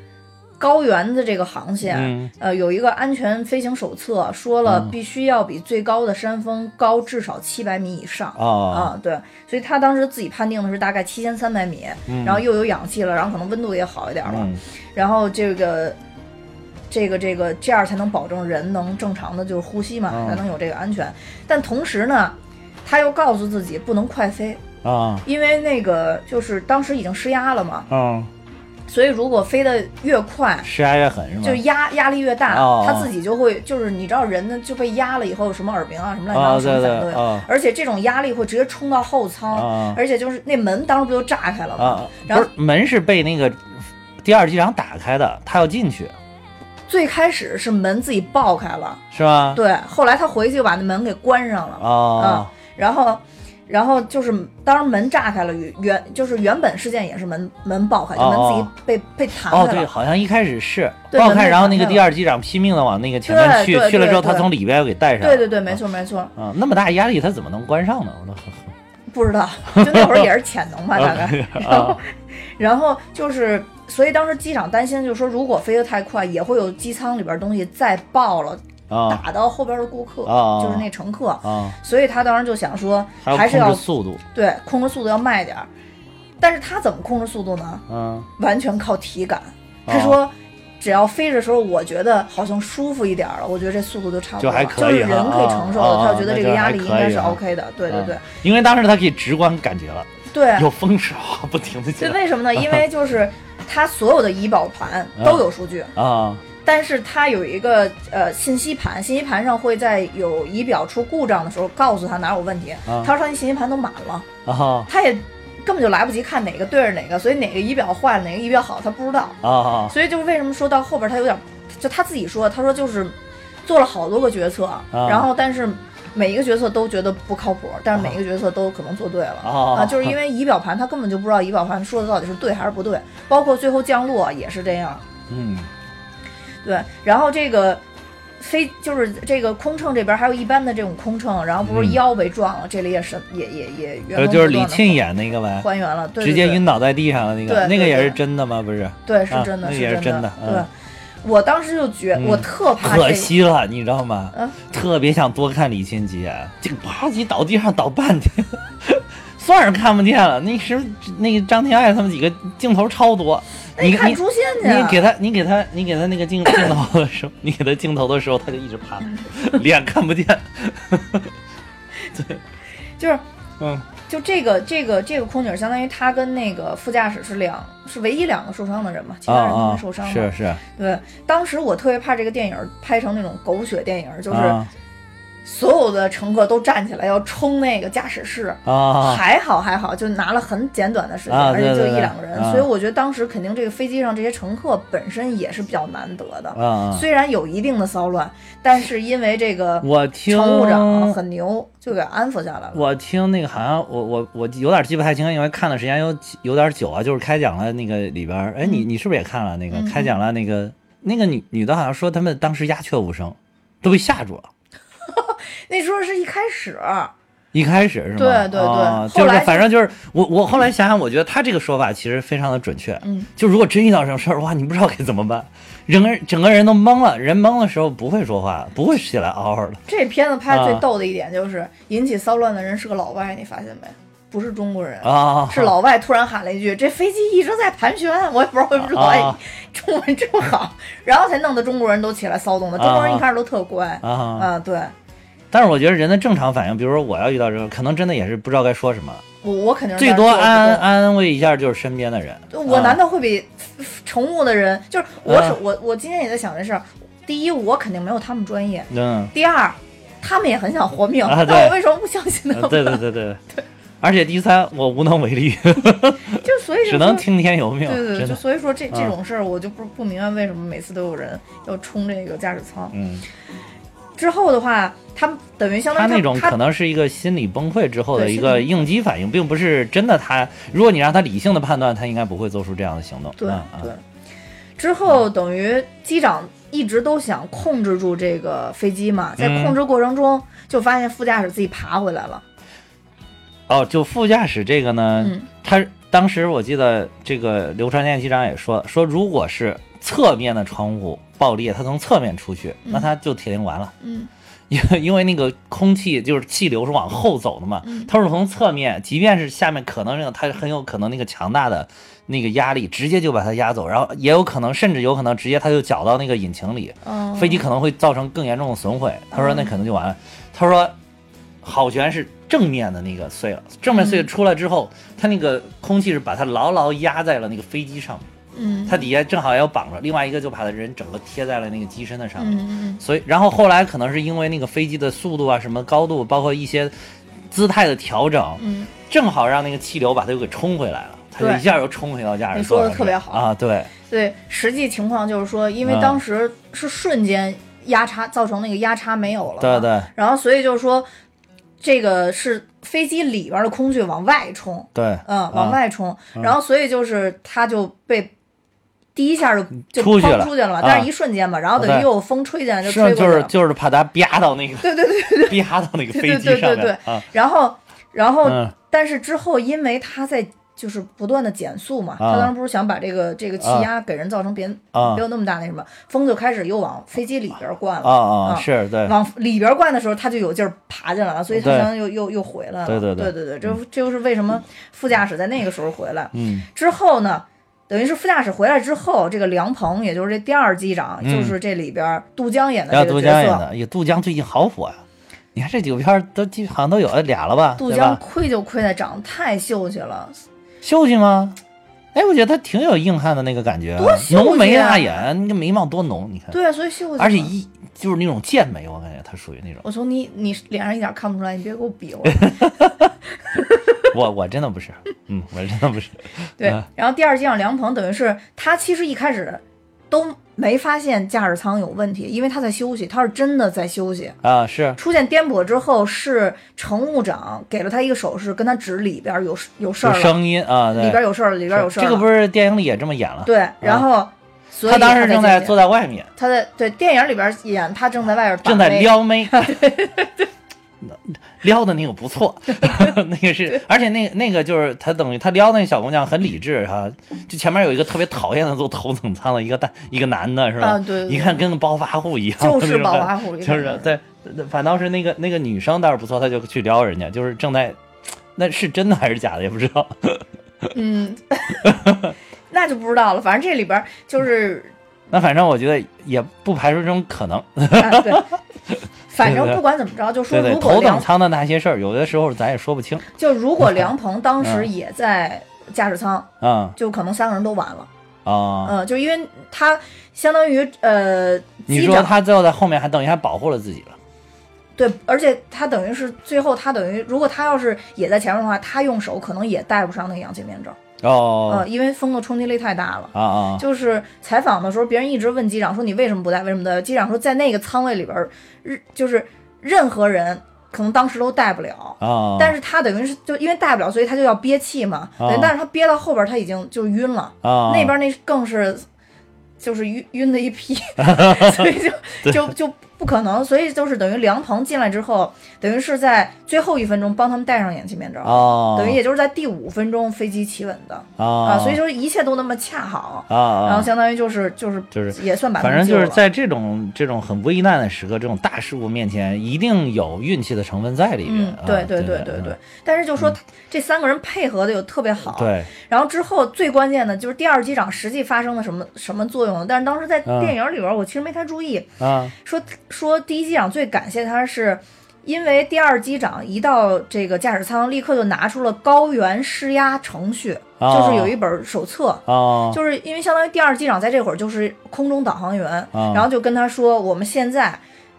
高原的这个航线，嗯呃，有一个安全飞行手册，说了嗯必须要比最高的山峰高至少七百米以上。啊啊，对，所以他当时自己判定的是大概七千三百米，然后又有氧气了，然后可能温度也好一点了，嗯然后这个这个这个这样才能保证人能正常的就是呼吸嘛，嗯才能有这个安全。但同时呢，他又告诉自己不能快飞，啊因为那个就是当时已经施压了嘛，嗯，所以如果飞得越快。施压越狠是吗？就压压力越大，哦他自己就会就是你知道人呢就被压了以后什么耳鸣啊什么乱七八啊，糟什对么反对，而且这种压力会直接冲到后舱，啊而且就是那门当时不就炸开了吗？啊，然后不是门是被那个第二机长打开的，他要进去最开始是门自己爆开了，是吧？对，后来他回去就把那门给关上了，啊然后，然后就是当时门炸开了，原就是原本事件也是门门爆开，就门自己哦被被弹哦对，开了，好像一开始是对爆开，然后那个第二机长拼命的往那个前面去，对对去了之后对对他从里边又给带上了。对对对，没错没错，啊，那么大压力他怎么能关上呢？我都不知道，就那会儿也是潜能吧，*laughs* 大概。然后啊，*laughs* 然后就是，所以当时机长担心，就是说如果飞得太快，也会有机舱里边东西再爆了，啊打到后边的顾客，啊就是那乘客。啊，所以他当时就想说，还要控还是要制速度，对控制速度要慢一点儿。但是他怎么控制速度呢？嗯完全靠体感。哦他说，只要飞的时候，我觉得好像舒服一点儿了，我觉得这速度就差不多了，就还可以是人可以承受的，他就觉得这个压力应该是 OK 的。对对对啊因为当时他可以直观感觉了，对。有风唰不停的这为什么呢？因为 *laughs* 就是它所有的仪表盘嗯都有数据，啊。但是它有一个呃信息盘，信息盘上会在有仪表出故障的时候告诉他哪有问题。啊。他说他那信息盘都满了，啊。他也根本就来不及看哪个对着哪个，所以哪个仪表坏了，哪个仪表好，他不知道。所以就是为什么说到后边他有点，就他自己说，他说就是做了好多个决策，然后但是每一个角色都觉得不靠谱，但是每一个角色都可能做对了、啊啊，就是因为仪表盘他根本就不知道仪表盘说的到底是对还是不对，包括最后降落也是这样，嗯。对，然后这个。飞就是这个空乘这边还有一般的这种空乘，然后不是嗯。腰被撞了，这里也是也也也原呃就是李沁演那个呗，还原了，对直接晕倒在地上的那个，对对那个也是真的吗？不是，对，是啊真的，那也是真真的嗯。对，我当时就觉，嗯我特怕可惜了，你知道吗？嗯特别想多看李沁几眼，这个啪叽倒地上倒半天，*laughs* 算是看不见了。那时候那个张天爱他们几个镜头超多，你你看出现去啊，你给他你给他你给他那个镜 *laughs* 镜头的时候，你给他镜头的时候，他就一直趴，*laughs* 脸看不见。对就是嗯就这个这个这个空姐，相当于她跟那个副驾驶是两是唯一两个受伤的人嘛，其啊他人都啊没受伤嘛。是是，对，当时我特别怕这个电影拍成那种狗血电影，就是啊所有的乘客都站起来要冲那个驾驶室。啊还好还好，就拿了很简短的时间，啊而且就一两个人，啊所以我觉得当时肯定这个飞机上这些乘客本身也是比较难得的。啊！虽然有一定的骚乱，但是因为这个我听乘务长很牛，就给安抚下来了。我听那个好像我我我有点记不太清，因为看的时间有有点久啊。就是开讲了那个里边儿，哎，你你是不是也看了那个嗯开讲了那个那个女女的，好像说他们当时鸦雀无声，都被吓住了。那时候是一开始，一开始是吗？对对对啊就是反正就是我我后来想想，我觉得他这个说法其实非常的准确。嗯，就如果真遇到这种事儿的话，你不知道该怎么办，整个人整个人都懵了。人懵的时候不会说话，不会起来嗷嗷的。这片子拍的最啊逗的一点就是引起骚乱的人是个老外，你发现没？不是中国人。啊，是老外突然喊了一句：“这飞机一直在盘旋。”我也不知道为什么老外啊 *laughs* 中文这么好，然后才弄得中国人都起来骚动的。中国人一开始都特乖，啊。啊，对但是我觉得人的正常反应，比如说我要遇到这个，可能真的也是不知道该说什么，我我肯定最多安安慰一下就是身边的人。我啊难道会比宠物的人？就是我我我今天也在想这事儿。第一，我肯定没有他们专业；嗯，第二，他们也很想活命。啊 *laughs* 对那我为什么不相信他呃们？对对对对 *laughs* 对。而且第三，我无能为力，*laughs* 就所以就只能听天由命。对对对，就所以说这这啊种事儿，我就不不明白为什么每次都有人要冲这个驾驶舱。嗯，之后的话，他们等于相当于他那种可能是一个心理崩溃之后的一个应激反应，并不是真的他。如果你让他理性的判断，他应该不会做出这样的行动。对。之后等于机长一直都想控制住这个飞机嘛，在嗯控制过程中就发现副驾驶自己爬回来了。哦，就副驾驶这个呢，嗯他当时我记得这个刘传健机长也说，说如果是侧面的窗户爆裂，它从侧面出去，那它就铁定完了。嗯因为 *laughs* 因为那个空气就是气流是往后走的嘛，嗯它是从侧面，即便是下面可能是它很有可能那个强大的那个压力直接就把它压走，然后也有可能甚至有可能直接它就搅到那个引擎里，嗯，飞机可能会造成更严重的损毁。他说那可能就完了。他说好悬是正面的那个碎了，正面碎嗯出来之后，它那个空气是把它牢牢压在了那个飞机上面，嗯。它底下正好也有绑着，另外一个就把它人整个贴在了那个机身的上面。嗯嗯所以，然后后来可能是因为那个飞机的速度啊、什么高度，包括一些姿态的调整，嗯，正好让那个气流把它又给冲回来了，它就一下又冲回到驾驶座你说座上去得特别好。啊！对，对，实际情况就是说，因为嗯当时是瞬间压差造成那个压差没有了，对。对。然后所以就是说，这个是飞机里边的空气往外冲，对，嗯，往啊外冲，然后所以就是它就被第一下就就出去了出去了嘛，啊但是一瞬间嘛，然后等于又有风吹进来就吹过就是去了，就是怕它啪到那个，对对对对，啪到那个飞机对对对上面啊，然后然后嗯但是之后因为它在。就是不断的减速嘛，啊他当时不是想把这个这个气压给人造成别啊别有那么大那什么，风就开始又往飞机里边灌了，啊啊，啊是对，往里边灌的时候，他就有劲儿爬进来了，所以他对相当于又又又回来了。对对对对对这这就是为什么副驾驶在那个时候回来。嗯之后呢，等于是副驾驶回来之后，这个梁鹏，也就是这第二机长，嗯就是这里边杜江演的这个角色。江演的，也杜江最近好火呀。你看这几个片都基好像都有俩了吧？杜江？亏就亏在长得太秀气了，秀气吗？哎，我觉得他挺有硬汉的那个感觉，多秀啊浓眉大眼，那个眉毛多浓，你看，对啊，所以秀气。而且一就是那种剑眉，我感觉他属于那种。我从你你脸上一点看不出来，你别给我比划。*laughs* *laughs* 我我真的不是，嗯，我真的不是。*laughs* 对啊，然后第二机长梁鹏等于是他其实一开始都没发现驾驶舱有问题，因为他在休息，他是真的在休息。啊，是出现颠簸之后，是乘务长给了他一个手势，跟他指里边有有事儿了，声音啊，对，里边有事儿了，里边有事儿。这个不是电影里也这么演了？对，然后、所以他当时正在在坐在外面，他在对电影里边演他正在外边正在撩妹撩妹。*laughs* 撩的那个不错，*laughs* 那个是，而且那那个就是他等于他撩那个小姑娘很理智哈、就前面有一个特别讨厌的坐头等舱的一个大一个男的是吧？啊对对对一看跟个暴发户一样，就是暴发户就是看对，反倒是那个那个女生倒是不错，她就去撩人家，就是正在，那是真的还是假的也不知道。嗯，*laughs* 那就不知道了。反正这里边就是那反正我觉得也不排除这种可能。*laughs* 啊，对，*laughs* 反正不管怎么着，就说如果梁头等舱的那些事儿，有的时候咱也说不清。就如果 *laughs* 梁鹏当时嗯也在驾驶舱，啊就可能三个人都完了。啊，嗯，就因为他相当于呃，你说他最后在后面还等于还保护了自己了。对，而且他等于是最后他等于，如果他要是也在前面的话，他用手可能也戴不上那个氧气面罩，哦呃，因为风的冲击力太大了。啊啊就是采访的时候，别人一直问机长说你为什么不带，为什么不戴？机长说在那个舱位里边儿，日就是任何人可能当时都带不了。啊！但是他等于是就因为带不了，所以他就要憋气嘛。但是他憋到后边，他已经就晕了。啊那边那更是就是晕晕的一批，*laughs* 所以就就就不可能，所以就是等于梁鹏进来之后，等于是在最后一分钟帮他们戴上氧气面罩，哦，等于也就是在第五分钟飞机起稳的啊啊，所以就是一切都那么恰好，啊啊，然后相当于就是就是就是也算把反正就是在这种这种很危难的时刻，这种大事故面前，一定有运气的成分在里面。嗯，对啊对对对对。但是就说这三个人配合的又特别好，嗯对，然后之后最关键的就是第二机长实际发生了什么什么作用，但是当时在嗯。电影里边我其实没太注意，啊。说说第一机长最感谢他是。因为第二机长一到这个驾驶舱，立刻就拿出了高原施压程序，哦就是有一本手册，啊，就是因为相当于第二机长在这会儿就是空中导航员，啊然后就跟他说，我们现在，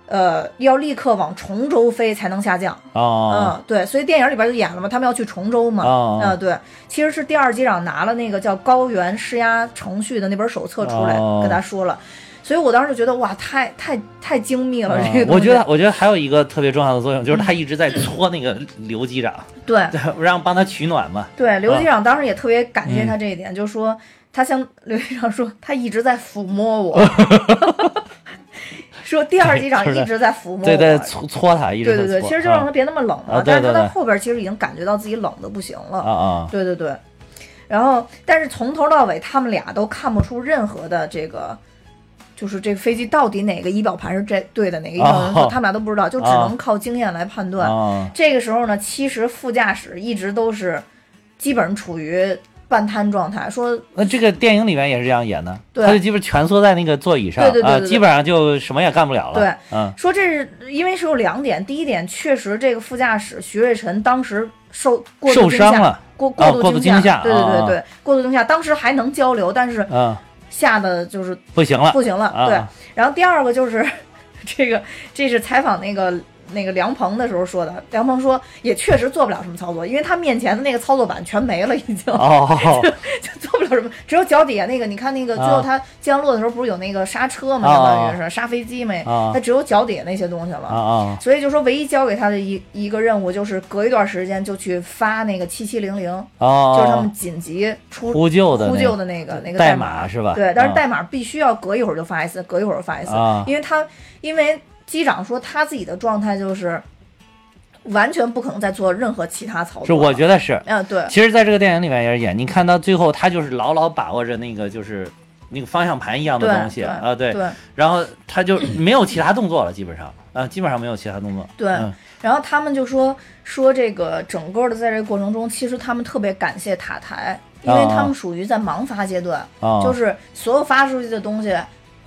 呃，要立刻往崇州飞才能下降。啊嗯，对，所以电影里边就演了嘛，他们要去崇州嘛。哦嗯，对，其实是第二机长拿了那个叫高原施压程序的那本手册出来，哦跟他说了。所以我当时就觉得哇，太太太精密了，这个我觉得，我觉得还有一个特别重要的作用，就是他一直在搓那个刘机长，对 *laughs* 让帮他取暖嘛。对，刘啊机长当时也特别感谢嗯他这一点，就说他向 *laughs* 刘机长说，他一直在抚摸我。*laughs* 说第二机长一直在抚摸我，对对，搓搓他，一直对对对，其实就让他别那么冷了。啊对对对但是他到后边其实已经感觉到自己冷的不行了。啊啊对对对，然后但是从头到尾他们俩都看不出任何的这个。就是这个飞机到底哪个仪表盘是这对的，哪个仪表盘是错，哦他们俩都不知道，就只啊能靠经验来判断。啊这个时候呢，其实副驾驶一直都是基本上处于半瘫状态，说那这个电影里面也是这样演的，对他就基本蜷缩在那个座椅上，啊，对对对对对基本上就什么也干不了了。对，嗯说这是因为是有两点，第一点确实这个副驾驶徐瑞辰当时受过度受惊吓，伤了，过啊过度惊吓对对啊对对，过度惊吓，当时还能交流，但是嗯，吓得就是不行了，不行了，啊对。然后第二个就是 *laughs* 这个，这是采访那个那个梁鹏的时候说的。梁鹏说也确实做不了什么操作，因为他面前的那个操作板全没了，已经、哦，*laughs* 就做不了什么，只有脚底下那个。你看那个最后他降落的时候不是有那个刹车嘛，啊。相当于是刹飞机嘛，啊。他只有脚底下那些东西了。所以就说唯一交给他的一一个任务就是隔一段时间就去发那个七七零零，哦，就是他们紧急出呼救的那呼救的那个那个代码码是吧？对，但是啊。代码必须要隔一会儿就发一次，隔一会儿发一次，啊。因为他因为机长说他自己的状态就是完全不可能再做任何其他操作了。是我觉得是。嗯，对，其实，在这个电影里面也是演，你看到最后，他就是牢牢把握着那个就是那个方向盘一样的东西啊，对，对然后他就没有其他动作了，基本上啊，基本上没有其他动作。对嗯然后他们就说说这个整个的在这个过程中，其实他们特别感谢塔台，因为啊他们属于在盲发阶段，啊，就是所有发出去的东西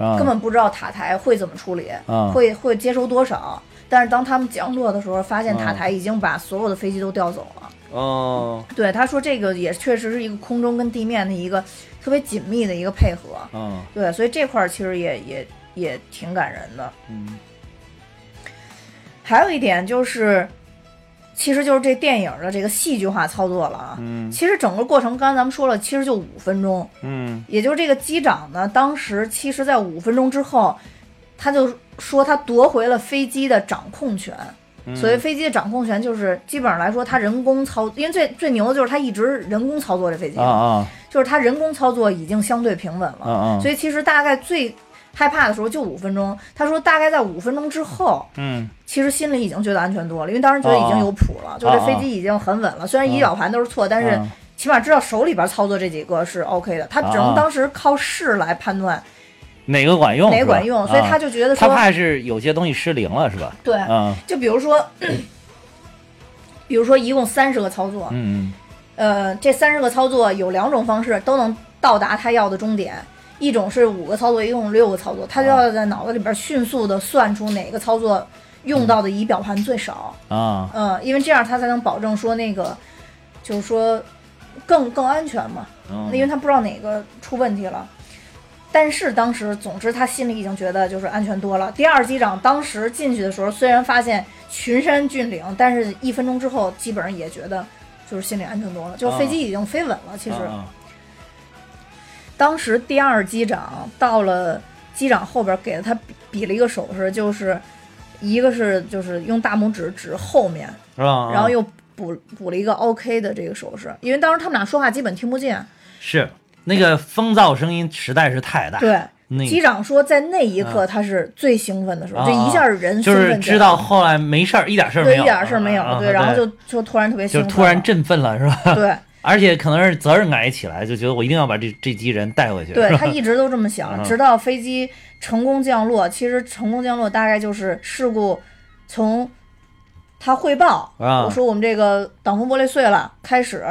啊根本不知道塔台会怎么处理，啊会会接收多少。但是当他们降落的时候，发现塔啊台已经把所有的飞机都调走了。哦，对，他说这个也确实是一个空中跟地面的一个特别紧密的一个配合。嗯对，所以这块儿其实也也也挺感人的。嗯还有一点就是，其实就是这电影的这个戏剧化操作了啊。嗯其实整个过程，刚才咱们说了，其实就五分钟，嗯也就是这个机长呢，当时其实在五分钟之后，他就说他夺回了飞机的掌控权。嗯所谓飞机的掌控权，就是基本上来说，他人工操，因为最最牛的就是他一直人工操作这飞机，啊啊就是他人工操作已经相对平稳了。啊啊，所以其实大概最害怕的时候就五分钟。他说大概在五分钟之后，嗯其实心里已经觉得安全多了，因为当时觉得已经有谱了，就这飞机已经很稳了。虽然仪表盘都是错，但是啊起码知道手里边操作这几个是 OK 的。他只能啊当时靠试来判断哪个管用？哪个管用，所以他啊就觉得说，他怕是有些东西失灵了，是吧？对，嗯就比如说，*clears throat* 比如说一共三十个操作，嗯呃，这三十个操作有两种方式都能到达他要的终点，一种是五个操作，一共六个操作，他就要在脑子里边迅速的算出哪个操作用到的仪表盘最少，嗯啊嗯、因为这样他才能保证说那个，就是说更更安全嘛，嗯因为他不知道哪个出问题了。但是当时，总之他心里已经觉得就是安全多了。第二机长当时进去的时候，虽然发现群山峻岭，但是一分钟之后，基本上也觉得就是心里安全多了，就飞机已经飞稳了。其实，啊当时第二机长到了机长后边，给了他比比了一个手势，就是一个是就是用大拇指指后面？然后又补补了一个 OK 的这个手势，因为当时他们俩说话基本听不见。是那个风噪声音实在是太大。对，机长说，在那一刻他是最兴奋的时候，啊这一下人就是知道后来没事儿，一点事儿没对有，一点事儿没有，啊对，然后就就突然特别兴奋，就突然振奋了，是吧？对而且可能是责任感一起来，就觉得我一定要把这这机人带回去。对他一直都这么想，嗯直到飞机成功降落。其实成功降落大概就是事故从他汇报，啊我说我们这个挡风玻璃碎了开始，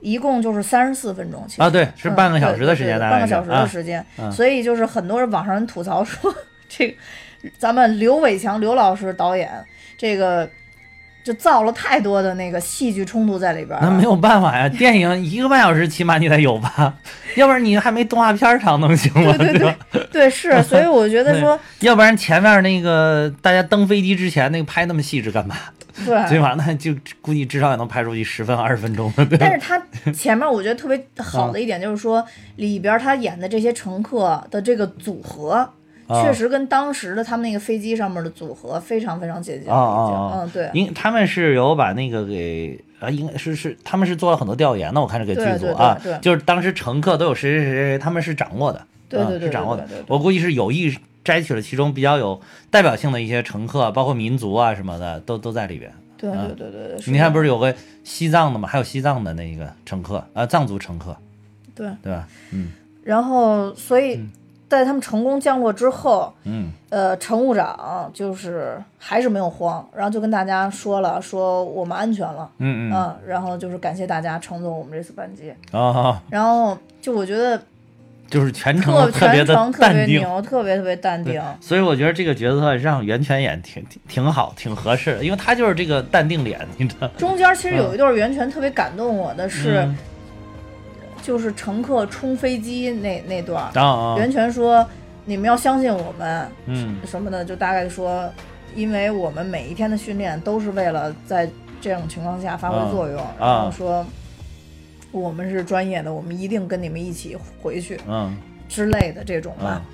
一共就是三十四分钟，其实啊，对，是嗯半个小时的时间，半个小时的啊时间，嗯所以就是很多人网上人吐槽说，*laughs* 这个咱们刘伟强刘老师导演这个就造了太多的那个戏剧冲突在里边儿。那没有办法呀，电影一个半小时起码你得有吧，要不然你还没动画片儿长能行吗？对对对？对，是，所以我觉得说，要不然前面那个大家登飞机之前那个拍那么细致干嘛？对，最起码那就估计至少也能拍出去十分二十分钟，对但是他前面我觉得特别好的一点就是说，里边他演的这些乘客的这个组合，啊确实跟当时的他们那个飞机上面的组合非常非常接近了，啊。啊啊嗯，对，因他们是有把那个给啊，应该是是他们是做了很多调研的，我看这个剧组啊就是当时乘客都有谁谁谁谁，他们是掌握的，啊对对对是掌握的。我估计是有意摘取了其中比较有代表性的一些乘客，包括民族啊什么的，都都在里边。对啊对对对对，你看，不是是有个西藏的吗？还有西藏的那个乘客啊，藏族乘客，对，对吧？嗯然后所以在他们成功降落之后，嗯呃，乘务长就是还是没有慌，然后就跟大家说了，说我们安全了，嗯嗯嗯，然后就是感谢大家乘坐我们这次班机，啊，然后就我觉得就是全程特特别特别淡定。牛，特别特别淡定。所以我觉得这个角色让袁泉演挺挺挺好，挺合适的，因为他就是这个淡定脸，你知道？中间其实有一段袁泉特别感动我的是，嗯就是乘客冲飞机那那段儿，啊啊，源泉说你们要相信我们嗯。什么的，就大概说，因为我们每一天的训练都是为了在这种情况下发挥作用，然后说我们是专业的，我们一定跟你们一起回去嗯之类的这种吧。嗯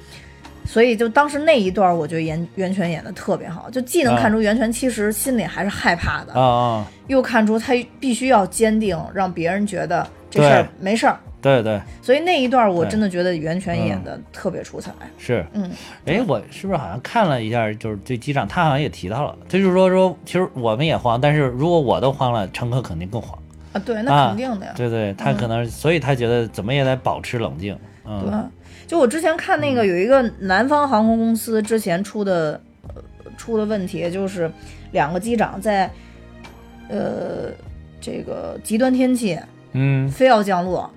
所以就当时那一段，我觉得袁袁泉演的特别好，就既能看出袁泉其实心里还是害怕的，啊啊，又看出他必须要坚定，让别人觉得这事儿没事儿。对对所以那一段我真的觉得袁泉演的特别出彩。是。嗯，哎，我是不是好像看了一下，就是这机长他好像也提到了，他就是说说，其实我们也慌，但是如果我都慌了，乘客肯定更慌。啊，对，那啊肯定的呀。对对，他可能，所以他觉得怎么也得保持冷静。嗯对，就我之前看那个有一个南方航空公司之前出的、呃、出的问题，就是两个机长在呃这个极端天气嗯。非要降落，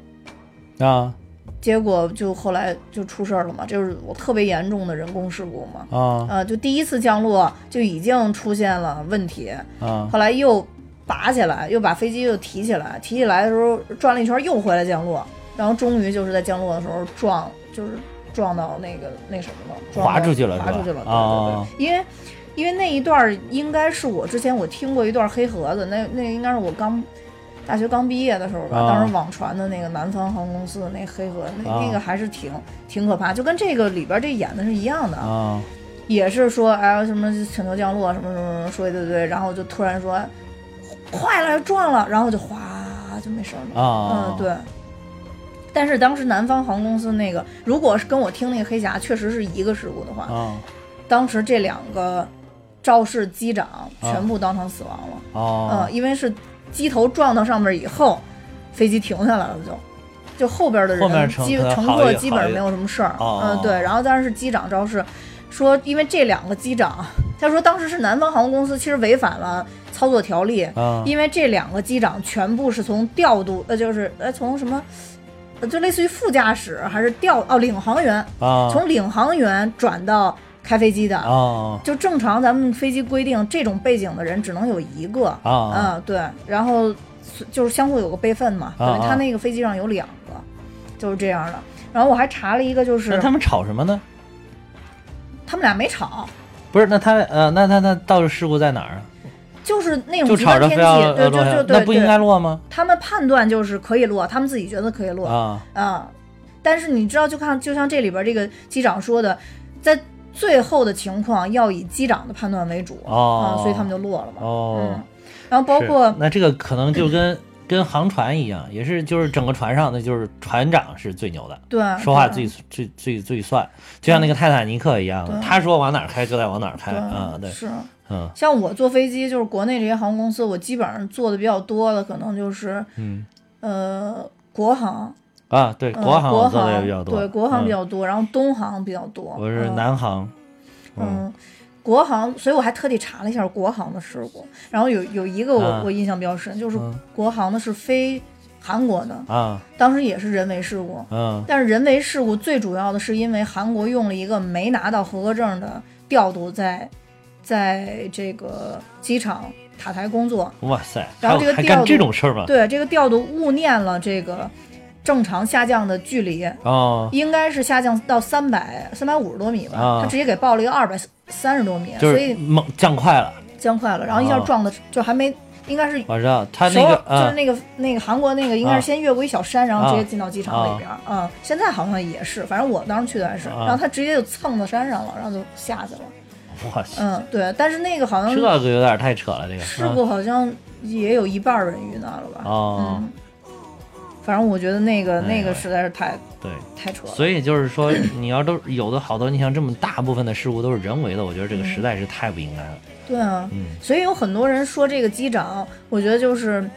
啊。结果就后来就出事儿了嘛，就是我特别严重的人工事故嘛。啊。呃，就第一次降落就已经出现了问题，啊。后来又拔起来，又把飞机又提起来，提起来的时候转了一圈又回来降落，然后终于就是在降落的时候撞，就是撞到那个那什么了，撞滑出去了滑出去了，对对啊。对，因为因为那一段应该是我之前我听过一段黑盒子，那那应该是我刚。大学刚毕业的时候吧，啊当时网传的那个南方航空公司的那黑盒，那、啊那个还是挺挺可怕，就跟这个里边这演的是一样的。啊也是说，哎呀，什么请求降落，什么什么什么，说一堆堆，然后就突然说，快了，撞了，然后就哗就没事儿了。啊！嗯，对。但是当时南方航空公司那个，如果是跟我听那个黑匣确实是一个事故的话，啊当时这两个肇事机长啊全部当场死亡了。哦嗯，因为是机头撞到上面以后，飞机停下来了就。就后边的人基乘客基本上没有什么事儿，哦嗯，对。然后当然是机长肇事，说因为这两个机长，他说当时是南方航空公司其实违反了操作条例，啊因为这两个机长全部是从调度，呃，就是呃从什么，呃就类似于副驾驶还是调哦领航员，啊从领航员转到开飞机的。啊就正常，咱们飞机规定，这种背景的人只能有一个。啊嗯，对，然后就是相互有个备份嘛，他那个飞机上有两个，就是这样的。然后我还查了一个，就是那他们吵什么呢？他们俩没吵，不是，那他呃，那他那到底事故在哪儿啊？就是那种极端天气，对，就呃落下就对那不应该落吗？他们判断就是可以落，他们自己觉得可以落啊啊。但是你知道，就看就像这里边这个机长说的，在最后的情况要以机长的判断为主、哦。啊，所以他们就落了嘛。哦。嗯，然后包括那这个可能就跟跟航船一样，也是就是整个船上那就是船长是最牛的，对，说话最最最最算，就像那个泰坦尼克一样他说往哪儿开就得往哪儿开对啊，对，是。嗯。像我坐飞机，就是国内这些航空公司，我基本上坐的比较多的，可能就是嗯呃国航，啊，对，嗯国航我国坐的也比较多，对，国航比嗯。较多，然后东航比较多。我是嗯。南航，嗯，国航，所以我还特地查了一下国航的事故，然后有有一个我、啊我印象比较深，就是嗯。国航的是飞韩国的，啊。当时也是人为事故，嗯。但是人为事故最主要的是因为韩国用了一个没拿到合格证的调度在在这个机场塔台工作，哇塞，然后这个调度这种事儿吗？对这个调度误念了这个正常下降的距离，哦，应该是下降到三百三百五十多米吧，啊他直接给报了一个二百三十多米，就所以猛降快了，降快了，然后一下啊撞的就还没，应该是我知道他那个啊就是那个那个韩国那个应该啊是先越过一小山，然后直接啊进到机场里边儿啊、现在好像也是，反正我当时去的还是，啊然后他直接就蹭到山上了，然后就下去了。我去，嗯，对，但是那个好像这个有点太扯了，这个。事故好像也有一半儿人遇难了吧？嗯，反正我觉得那个、哎那个实在是太对。太扯了。所以就是说，你要都有的好多，你像这么大部分的事故都是人为的，我觉得这个实在是太不应该了。对啊，嗯所以有很多人说这个机长，我觉得就是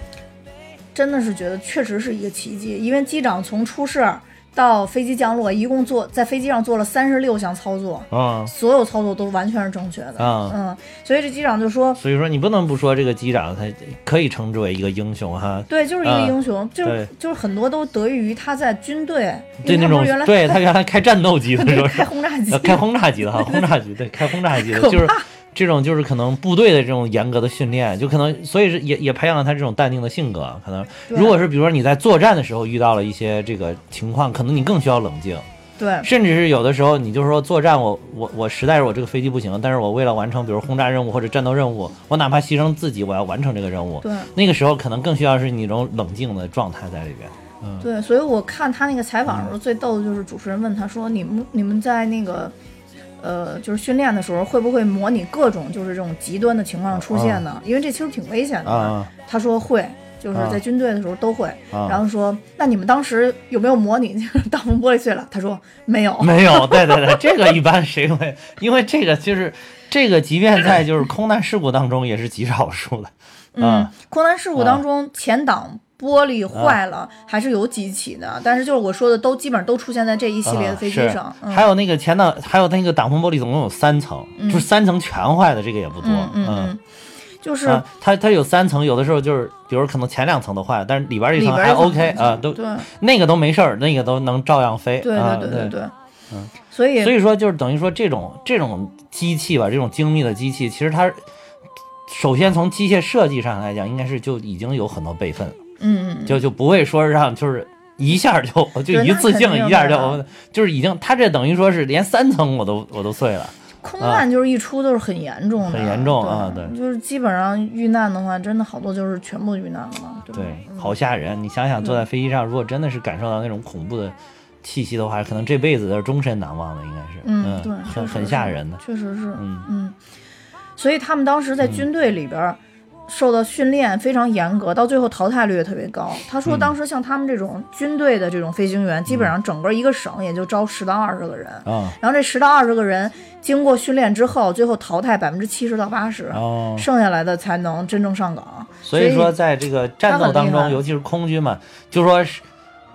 真的是觉得确实是一个奇迹，因为机长从出事儿到飞机降落，一共做在飞机上做了三十六项操作，啊、所有操作都完全是正确的。啊嗯，所以这机长就说。所以说你不能不说这个机长他可以称之为一个英雄哈。对，就是一个啊英雄，就是就是很多都得益于他在军队，对那种原来对他原来开战斗机的时候，开轰炸机呃，*laughs* 开轰炸机的哈，轰炸机对，开轰炸机的，*laughs* 就是这种就是可能部队的这种严格的训练，就可能所以是也也培养了他这种淡定的性格。可能如果是比如说你在作战的时候遇到了一些这个情况，可能你更需要冷静，对甚至是有的时候你就是说作战我我我实在是我这个飞机不行，但是我为了完成比如轰炸任务或者战斗任务，我哪怕牺牲自己，我要完成这个任务。对那个时候可能更需要是你这种冷静的状态在里边。嗯对，所以我看他那个采访的时候，最逗的就是主持人问他说：“你们你们在那个呃，就是训练的时候，会不会模拟各种就是这种极端的情况出现呢？因为这其实挺危险的他说会。就是啊在军队的时候都会，啊然后说，那你们当时有没有模拟就是大风玻璃碎了？他说没有，没有，*laughs* 对对对，这个一般谁会？因为这个就是这个，即便在就是空难事故当中也是极少数的。嗯啊，空难事故当中前挡玻璃坏了，还是有几起的，但是就是我说的都基本上都出现在这一系列的飞机啊上，还有那个前挡，还有那个挡风玻璃总共有三层，就是三层全坏的，这个也不多。嗯就是啊，它它有三层，有的时候就是，比如可能前两层都坏了，但是里边这里层还 OK 啊，都对。那个都没事儿，那个都能照样飞。对啊、对对对。对，嗯，所以所以说就是等于说这种这种机器吧，这种精密的机器，其实它首先从机械设计上来讲，应该是就已经有很多备份了。嗯嗯就就不会说让就是一下就就一次性一下就就是已经，他这等于说是连三层我都我都碎了。空难就是一出都是很严重的，很严重啊对，就是基本上遇难的话，真的好多就是全部遇难了嘛，对对，好吓人！你想想，坐在飞机上，如果真的是感受到那种恐怖的气息的话，可能这辈子都是终身难忘的，应该是。嗯，对，很很吓人的。确实是，嗯嗯，所以他们当时在军队里边儿受到训练非常严格，到最后淘汰率也特别高。他说，嗯当时像他们这种军队的这种飞行员，基本上整个一个省也就招十到二十个人，嗯然后这十到二十个人经过训练之后，最后淘汰百分之七十到八十，哦，剩下来的才能真正上岗。所以说在这个战斗当中，尤其是空军嘛，就说是。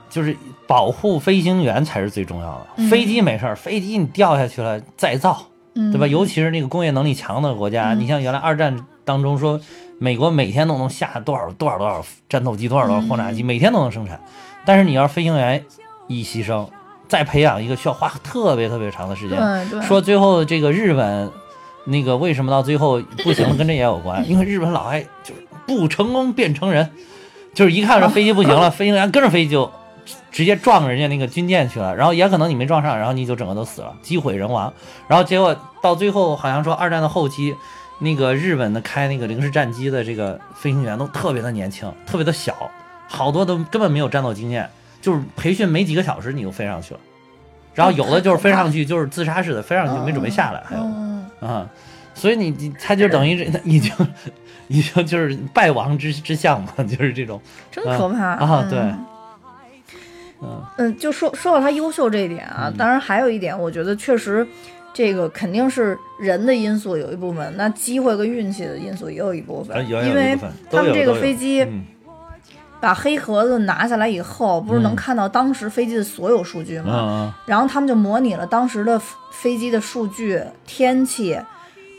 就是保护飞行员才是最重要的。嗯飞机没事儿，飞机你掉下去了再造，嗯，对吧？尤其是那个工业能力强的国家，嗯你像原来二战当中说，美国每天都能下多少多少多少战斗机，多少多少轰炸机，嗯每天都能生产。但是你要是飞行员一牺牲，再培养一个需要花特别特别长的时间。说最后这个日本那个为什么到最后不行了，跟这也有关，*laughs* 因为日本老爱就是不成功变成人，就是一看这飞机不行了，*laughs* 飞行员跟着飞机就直接撞人家那个军舰去了，然后也可能你没撞上，然后你就整个都死了，机毁人亡。然后结果到最后好像说二战的后期，那个日本的开那个零式战机的这个飞行员都特别的年轻，特别的小，好多都根本没有战斗经验，就是培训没几个小时你就飞上去了。然后有的就是飞上去就是自杀式的，飞上去没准备下来，还有嗯，啊，所以你你他就等于是已经已经就是败亡之之相嘛，就是这种。真可怕啊，对，嗯。嗯嗯，就说说到他优秀这一点啊，当然还有一点，我觉得确实，这个肯定是人的因素有一部分，那机会跟运气的因素也有一部分，因为他们这个飞机嗯把黑盒子拿下来以后，不是能嗯看到当时飞机的所有数据嗯吗？嗯然后他们就模拟了当时的飞机的数据、天气，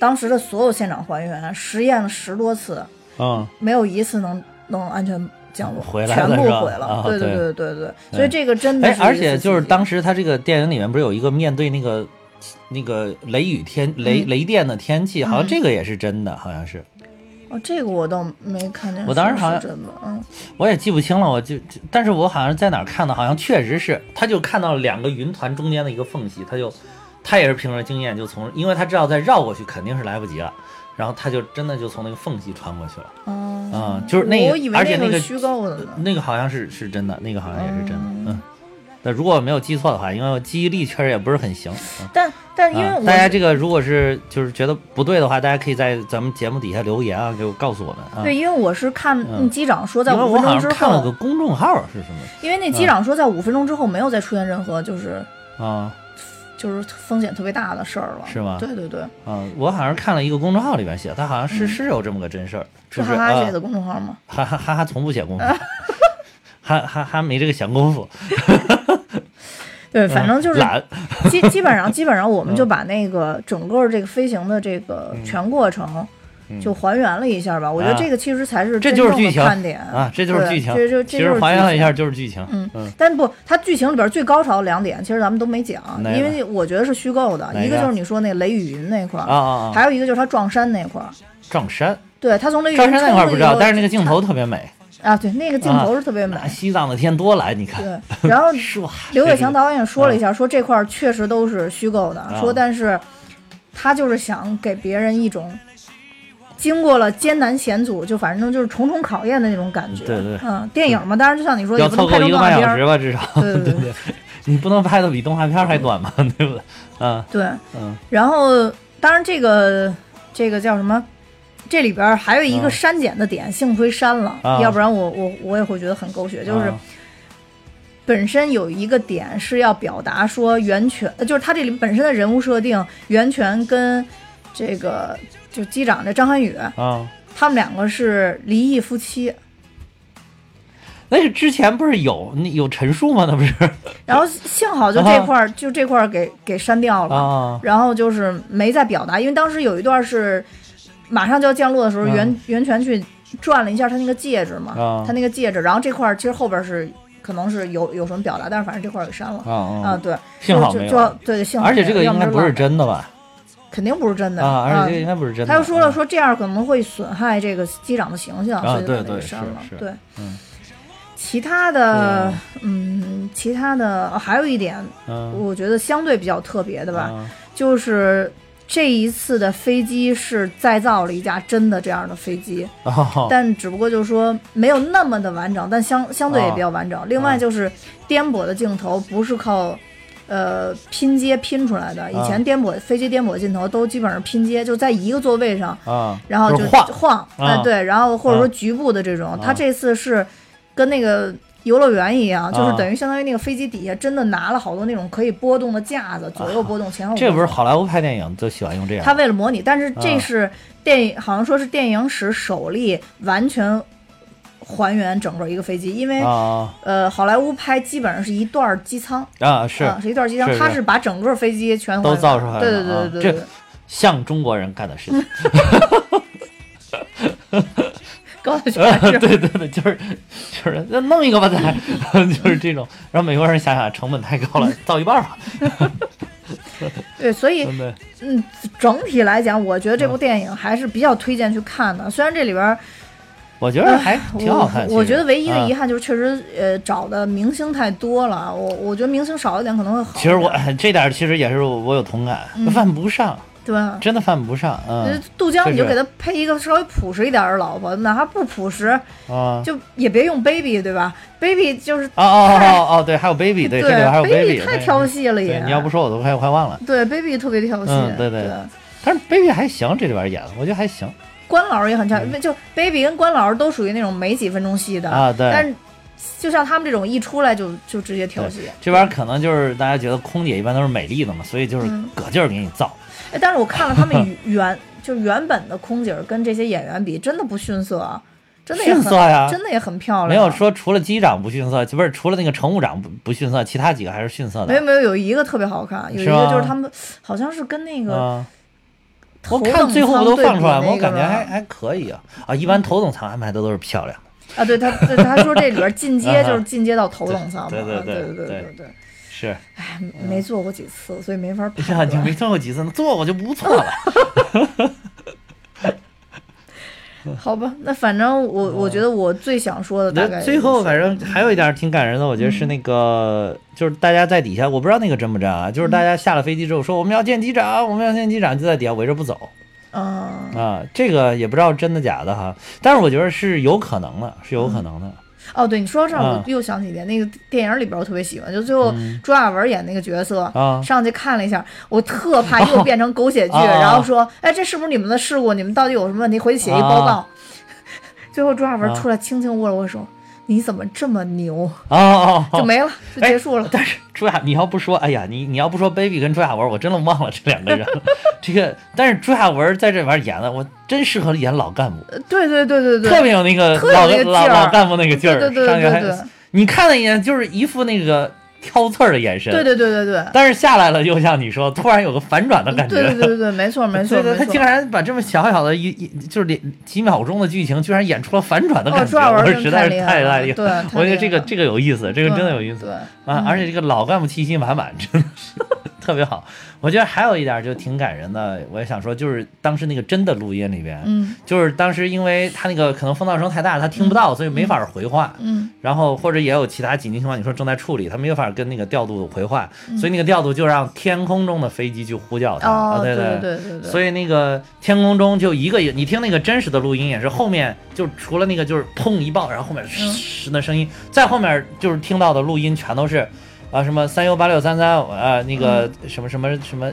当时的所有现场还原，实验了十多次，嗯，没有一次能能安全降落，回来全部毁了。对啊对对对对，所以这个真的哎是，而且就是当时时他这个电影里面不是有一个面对那个那个雷雨天雷嗯。雷电的天气，好像嗯。这个也是真的，好像是。哦，这个我倒没看见，我当时好像真的，嗯，我也记不清了，我就，就但是我好像在哪儿看的，好像确实是，他就看到了两个云团中间的一个缝隙，他就，他也是凭着经验就从，因为他知道再绕过去肯定是来不及了，然后他就真的就从那个缝隙穿过去了，哦，嗯就是那个我以为而且那个虚构的呢。那个好像是是真的，那个好像也是真的，嗯嗯，那如果我没有记错的话，因为我记忆力确实也不是很行，嗯。但但因为我、啊大家这个如果是就是觉得不对的话，大家可以在咱们节目底下留言啊，给我告诉我们啊。对，因为我是看嗯机长说在五分钟之像看了个，公众号是什么。因为那机长说在五分钟之后没有再出现任何就是啊？就是风险特别大的事儿了，是吗？对对对，啊，我好像看了一个公众号里边写，他好像是、嗯。是有这么个真事儿，是哈哈写的公众号吗？哈哈哈哈从不写公众号，*laughs* 哈哈哈没这个闲工夫，*laughs* 对，反正就是嗯，*laughs* 基基本上基本上我们就把那个整个这个飞行的这个全过程就还原了一下吧。我觉得这个其实才是这真正的就是剧情看点啊，这就是剧情，对这就其这就是实还原了一下就是剧情，嗯嗯但不，它剧情里边最高潮的两点，其实咱们都没讲，因为我觉得是虚构的。一个就是你说那雷雨云那块儿，啊还有一个就是他撞山那块儿。撞山，对他从雷雨云撞山那块儿不知道，但是那个镜头特别美，啊，对那个镜头是特别美。那西藏的天多蓝，你看，对，然后，*laughs* 刘伟强导演说了一下，说这块儿确实都是虚构的，啊说但是他就是想给别人一种经过了艰难险阻，就反正就是重重考验的那种感觉。对对嗯，电影嘛，当然就像你说，也要不能拍成凑够一个动画片儿。半小时吧，至少，对对对 *laughs* 你不能拍的比动画片还短嘛，*laughs* 对不对？嗯对，嗯然后当然这个这个叫什么？这里边还有一个啊删减的点，幸亏删了，啊要不然我我我也会觉得很狗血。就是啊本身有一个点是要表达说袁泉，呃就是他这里本身的人物设定，袁泉跟这个就机长这张涵予，啊，他们两个是离异夫妻。那是之前不是有那有陈述吗？那不是 *laughs* 然后幸好就这块儿、就这块儿给给删掉了，啊然后就是没再表达，因为当时有一段是马上就要降落的时候，嗯。袁袁泉去转了一下他那个戒指嘛，啊。他那个戒指，然后这块儿其实后边是可能是有有什么表达，但是反正这块儿给删了。啊啊，啊！对，幸好就就没有，对，幸好而且这个应该不是，真的吧？肯定不是真的。啊，而且这个应该不是真的。他又说了啊说这样可能会损害这个机长的形象，啊所以就删了。对，嗯。其他的，嗯，其他的、哦还有一点，嗯。我觉得相对比较特别的吧，啊就是这一次的飞机是再造了一架真的这样的飞机，哦但只不过就是说没有那么的完整，但相相对也比较完整。另外就是颠簸的镜头不是靠。呃，拼接拼出来的。以前颠簸飞机颠簸镜头都基本上拼接，就在一个座位上，啊，然后就晃晃，哎、啊对，然后或者说啊局部的这种，啊它这次是跟那个游乐园一样，就是啊等于相当于那个飞机底下真的拿了好多那种可以波动的架子，左右波动，前后。这不是好莱坞拍电影都喜欢用这样。他为了模拟，但是这啊是电影，好像说是电影史首例完全还原整个一个飞机，因为、啊。呃，好莱坞拍基本上是一段机舱，啊是。啊，是一段机舱，是是。他是把整个飞机全都造出来了对对对啊对像中国人干的事情。*laughs* 高的 *laughs* 全是对对对，就是就是那弄一个吧，再 *laughs* 就是这种，让美国人想想成本太高了，造一半儿吧，*laughs* 对，所以？嗯，整体来讲，我觉得这部电影还是比较推荐去看的。虽然这里边儿我觉得还挺好看。我我觉得唯一的遗憾，就是确实呃找的明星太多了，我我觉得明星少一点可能会好。其实我哎这点其实也是我我有同感，嗯犯不上，对吧？真的犯不上，呃嗯杜江你就给他配一个稍微朴实一点的老婆，哪怕不朴实，啊。就也别用 baby 对吧？baby 就是哦哦哦哦，对，还有 baby，对，这里边还有 baby 太对挑戏了也。你要不说我都快快忘了。对 baby 特别挑戏，嗯对对对但是 baby 还行，这里边演的我觉得还行关老师也很强，就 baby 跟关老师都属于那种没几分钟戏的嗯啊。对，但是就像他们这种一出来就就直接跳戏，这边可能就是大家觉得空姐一般都是美丽的嘛，所以就是嗯搁劲儿给你造。哎，但是我看了他们 *laughs* 原就原本的空姐儿跟这些演员比，真的不逊色啊，真的也很逊色呀真的也很漂亮。没有说除了机长不逊色，不是除了那个乘务长不不逊色，其他几个还是逊色的。没有没有有一个特别好看，有一个就是他们好像是跟那个我看等最后不都放出来吗？我感觉还还可以啊啊！一般头等舱安排的都是漂亮的，啊，对他对他说这里边进阶就是进阶到头等舱对对对对对对。是。哎，没坐过几次，所以没法哎判呀，你断。没坐过几次，坐过就不错了。*laughs* 好吧，那反正我我觉得我最想说的大概那最后反正还有一点挺感人的，我觉得是那个，就是大家在底下，我不知道那个真不真啊，就是大家下了飞机之后说我们要见机长，我们要见机长，就在底下围着不走嗯啊，这个也不知道真的假的哈，但是我觉得是有可能的，是有可能的。哦，对你说到这儿，啊我又想起一点，那个电影里边我特别喜欢，就最后朱亚文演那个角色，啊上去看了一下，我特怕又变成狗血剧，*laughs* 然后说，哎，这是不是你们的事故？你们到底有什么问题？回去写一报告。啊 *laughs* 最后朱亚文啊出来轻轻握了握手，你怎么这么牛？哦哦，哦就没了，就结束了。但是朱亚，你要不说，哎呀，你你要不说 baby 跟朱亚文，我真的忘了这两个人了。*laughs* 这个，但是朱亚文在这里边演的，我真适合演老干部，对对对对对，特别有那个老那个劲老老干部那个劲儿，对对对对你看了一眼就是一副那个挑刺儿的眼神，对对对对对。但是下来了，又像你说，突然有个反转的感觉。对对对对对，没错没错对对，*laughs* 他竟。然把这么小小的一一就是几几秒钟的剧情，居然演出了反转的哦感觉，我实在是太厉害了 *laughs* 我觉得这个这个有意思，这个真的有意思。对，啊，嗯而且这个老干部气息满满，真的是特别好。我觉得还有一点就挺感人的，我也想说，就是当时那个真的录音里边，嗯。就是当时因为他那个可能风噪声太大，他听不到，所以没法回话。嗯。然后或者也有其他紧急情况，你说正在处理，他没有法跟那个调度回话，嗯。所以那个调度就让天空中的飞机去呼叫他。对对。对对对，所以那个天空中就一个，你听那个真实的录音也是后面就除了那个就是砰一爆，然后后面嘶的声音，再后面就是听到的录音全都是啊什么三 U 八六三三啊那个什么什么什么，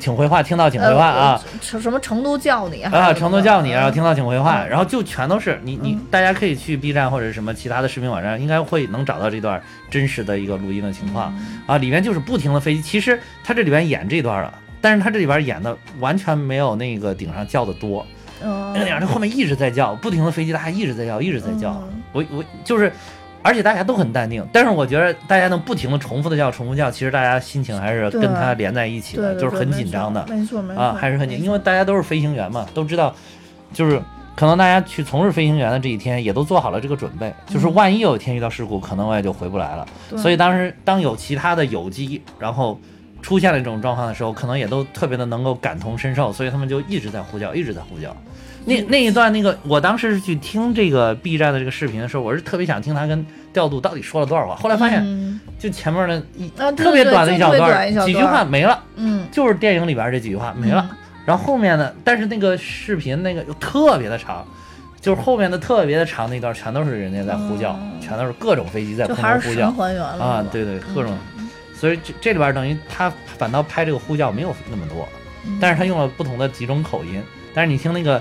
请回话，听到请回话啊。呃，什什么成都叫你啊，成都叫你，然后听到请回话，嗯然后就全都是你你嗯。大家可以去 B 站或者什么其他的视频网站，应该会能找到这段真实的一个录音的情况嗯。啊，里面就是不停的飞机，其实他这里边演这段了，但是他这里边演的完全没有那个顶上叫的多，嗯。那样这后面一直在叫，不停的飞机它还一直在叫，一直在叫，嗯。我我就是。而且大家都很淡定，但是我觉得大家能不停的重复的叫、重复叫，其实大家心情还是跟它连在一起的，就是很紧张的。没错没错啊，还是很紧，因为大家都是飞行员嘛，都知道，就是可能大家去从事飞行员的这一天，也都做好了这个准备，就是万一有一天遇到事故，可能我也就回不来了。所以当时当有其他的有机，然后出现了这种状况的时候，可能也都特别的能够感同身受，所以他们就一直在呼叫，一直在呼叫。那那一段那个，我当时是去听这个 B 站的这个视频的时候，我是特别想听他跟调度到底说了多少话。后来发现，嗯就前面的一啊特别短的一小段，几句话没了。嗯就是电影里边这几句话没了。然后后面呢，但是那个视频那个又特别的长，就是后面的特别的长那段全都是人家在呼叫，嗯全都是各种飞机在空中呼叫还原了啊，对对，各种。所以这这里边等于他反倒拍这个呼叫没有那么多，嗯但是他用了不同的几种口音，但是你听那个。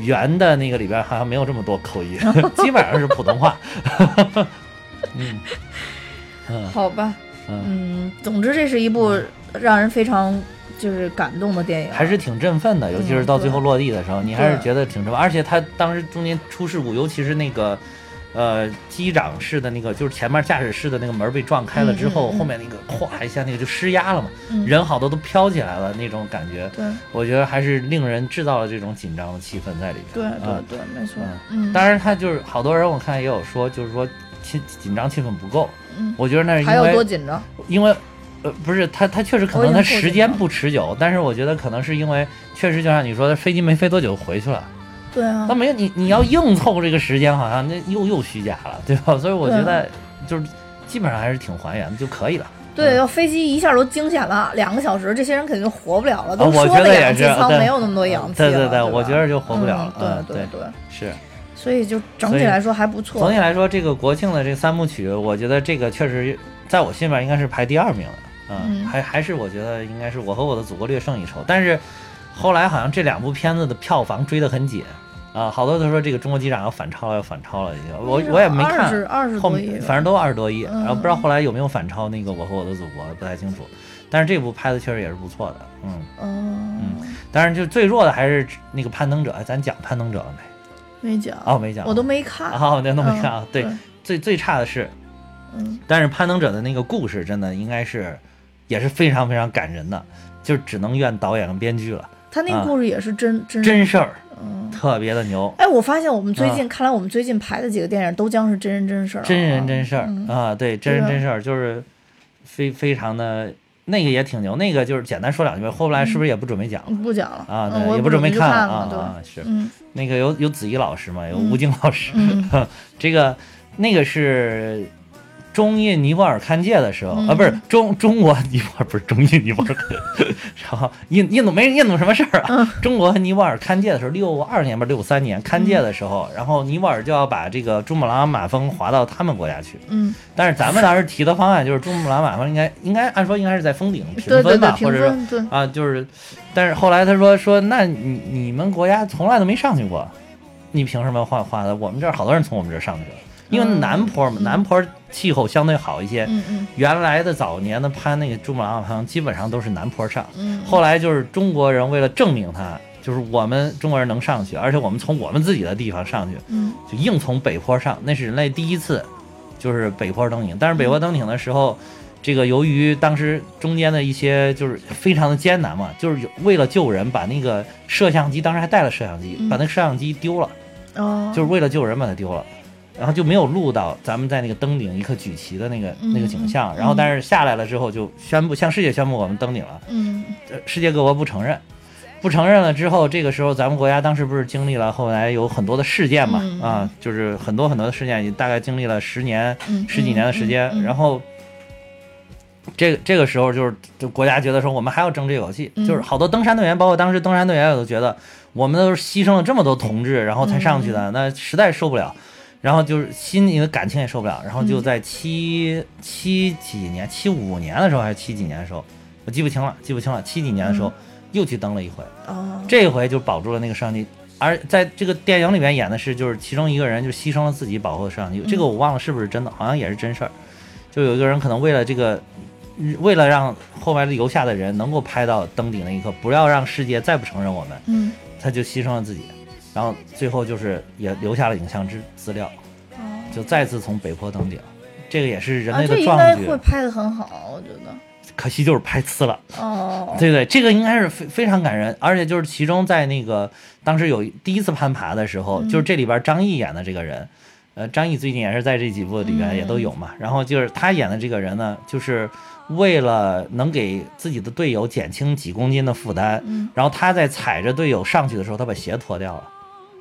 原的那个里边好像没有这么多口音，*laughs* 基本上是普通话。*laughs* 嗯。嗯。好吧，嗯，嗯，总之这是一部让人非常就是感动的电影，还是挺振奋的，尤其是到最后落地的时候，你还是觉得挺振奋。而且他当时中间出事故，尤其是那个，呃，机长室的那个，就是前面驾驶室的那个门被撞开了之后，嗯嗯嗯。后面那个哗一下那个就失压了嘛，嗯。人好多都飘起来了那种感觉，对我觉得还是令人制造了这种紧张的气氛在里对边。啊对对，没错。嗯，嗯，当然他就是好多人我看也有说，就是说气紧张气氛不够，嗯。我觉得那是还有因为多紧张？因为，呃，不是，他他确实可能经够紧张它时间不持久，但是我觉得可能是因为确实就像你说的，飞机没飞多久回去了，对啊那，没有你你要硬凑这个时间，好像那又又虚假了，对吧？所以我觉得就是基本上还是挺还原的就可以了。对，要飞机一下都惊险了两个小时，这些人肯定活不了了。都说得也是氧气舱没有那么多氧气了，对对对我觉得就活不了了对对对，是，所以就整体来说还不错。总体来说，这个国庆的这三部曲，我觉得这个确实在我心里面应该是排第二名的，嗯，嗯还还是我觉得应该是我和我的祖国略胜一筹，但是。后来好像这两部片子的票房追得很紧啊，好多都说这个中国机长要反超了，要反超了已经。我我也没看，20 20后多亿吧面反正都二十多亿，嗯然后不知道后来有没有反超那个《我和我的祖国》，不太清楚。但是这部拍的确实也是不错的，嗯，嗯，当然就最弱的还是那个《攀登者》，哎咱讲《攀登者》了没？没讲，哦，没讲，我都没看。哦，那都没看啊嗯。对，最最差的是，嗯，但是《攀登者》的那个故事真的应该是也是非常非常感人的，就只能怨导演跟编剧了，他那个故事也是真真啊真事儿，嗯。特别的牛。哎，我发现我们最近，看来我们最近排的几个电影都将是真人真事儿啊，真人真事儿、嗯啊，对，真人真事儿就是非非常的那个也挺牛，那个就是简单说两句，后来是不是也不准备讲了、嗯不讲了啊？对也不准备去看看对啊啊，是嗯那个有有子怡老师嘛，有嗯吴京老师，嗯 *laughs* 这个那个是中印尼泊尔勘界的时候、嗯。啊，不是中中国尼泊尔不是中印尼泊尔，*laughs* 然后印印度没印度什么事儿啊？嗯。中国和尼泊尔勘界的时候，六二年吧，六三年勘界的时候，然后尼泊尔就要把这个珠穆朗玛峰划到他们国家去，嗯，但是咱们当时提的方案就是珠穆朗玛峰应该应该按说应该是在峰顶平对对对，分吧，或者说对，啊，就是，但是后来他说说，那你你们国家从来都没上去过，你凭什么画画的？我们这儿好多人从我们这儿上去了，因为嗯南坡嘛，嗯。南坡气候相对好一些。嗯嗯原来的早年的攀那个珠穆朗玛峰，基本上都是南坡上。嗯，后来就是中国人为了证明它，就是我们中国人能上去，而且我们从我们自己的地方上去，嗯就硬从北坡上，那是人类第一次，就是北坡登顶。但是北坡登顶的时候，这个由于当时中间的一些就是非常的艰难嘛，就是有为了救人，把那个摄像机，当时还带了摄像机，嗯把那个摄像机丢了，哦，就是为了救人把它丢了。然后就没有录到咱们在那个登顶一刻举旗的那个那个景象，嗯然后但是下来了之后就宣布向世界宣布我们登顶了，嗯。呃世界各国不承认，不承认了之后，这个时候咱们国家当时不是经历了后来有很多的事件嘛，嗯。啊，就是很多很多的事件，大概经历了十年、嗯，十几年的时间，然后。这个这个时候就是，就国家觉得说我们还要争这口气，嗯。就是好多登山队员，包括当时登山队员也都觉得，我们都是牺牲了这么多同志，然后才上去的，那实在受不了，然后就是心里的感情也受不了，然后就在七、七几年、七五年的时候还是七几年的时候，我记不清了，记不清了，七几年的时候、又去登了一回，哦，这回就保住了那个摄像机。而在这个电影里面演的是，就是其中一个人就牺牲了自己保护的摄像机，这个我忘了是不是真的，好像也是真事儿。就有一个人可能为了这个，嗯为了让后面留下的人能够拍到登顶那一刻，不要让世界再不承认我们，嗯。他就牺牲了自己，然后最后就是也留下了影像资资料，哦，就再次从北坡登顶。这个也是人啊，类的这应该壮举，会拍的很好，我觉得。可惜就是拍呲了。哦，对对，这个应该是非非常感人，而且就是其中在那个当时有第一次攀爬的时候，嗯就是这里边张译演的这个人，呃，张译最近也是在这几部里边嗯也都有嘛。然后就是他演的这个人呢，就是为了能给自己的队友减轻几公斤的负担，嗯然后他在踩着队友上去的时候，他把鞋脱掉了。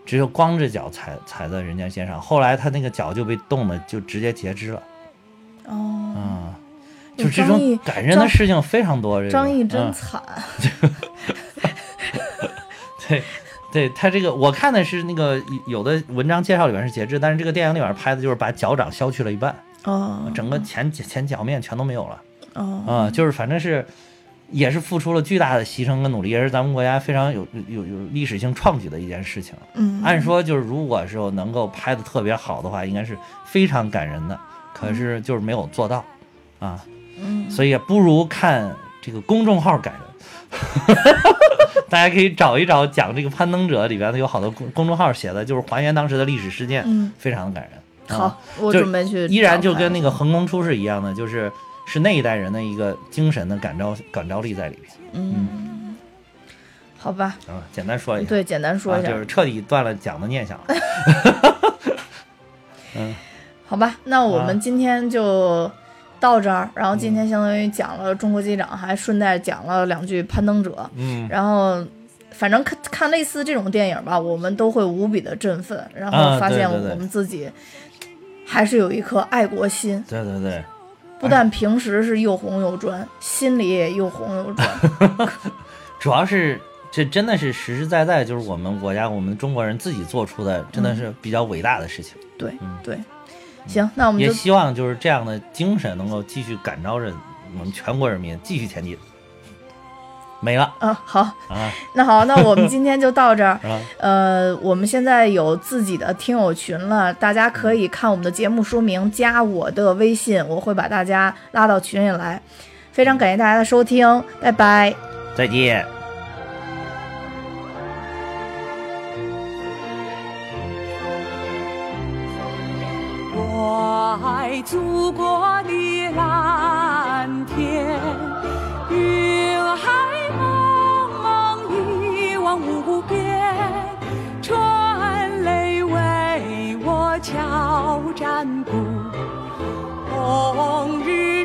只有光着脚踩踩在人家肩上，后来他那个脚就被冻的就直接截肢了，哦，嗯、就这种感人的事情非常多。这个张译真嗯惨。*laughs* 对，对他这个我看的是那个有的文章介绍里面是截肢，但是这个电影里面拍的就是把脚掌削去了一半，哦，整个前前脚面全都没有了哦，啊、就是反正是也是付出了巨大的牺牲跟努力，也是咱们国家非常有有有历史性创举的一件事情。嗯，按说就是如果是能够拍的特别好的话，应该是非常感人的，可是就是没有做到啊，嗯，所以也不如看这个公众号感人。*laughs* 大家可以找一找讲这个攀登者里边的有好多公公众号写的，就是还原当时的历史事件，嗯，非常的感人。啊好，我准备去。依然就跟那个横空出世一样的，就是是那一代人的一个精神的感召感召力在里边。嗯，好吧，啊，简单说一下，对，简单说啊，一下。就，是彻底断了讲的念想了。*laughs* 嗯。好吧，那我啊。们今天就到这儿，然后今天相当于讲了中国机长，还顺带讲了两句攀登者，嗯，然后。反正看看类似这种电影吧，我们都会无比的振奋，然后啊发现我们自己还是有一颗爱国心，对对对，不但平时是又红又专，心里也又红又专。*laughs* 主要是这真的是实实在在就是我们国家我们中国人自己做出的，真的是比较伟大的事情。对嗯对，行，那我们就也希望就是这样的精神能够继续感召着我们全国人民继续前进。没了嗯，好，啊那好，那我们今天就到这儿。*laughs* 啊！呃，我们现在有自己的听友群了，大家可以看我们的节目说明，加我的微信，我会把大家拉到群里来。非常感谢大家的收听，拜拜。再见。我爱祖国的蓝天，云海茫茫一望无边，春雷为我敲战鼓，红日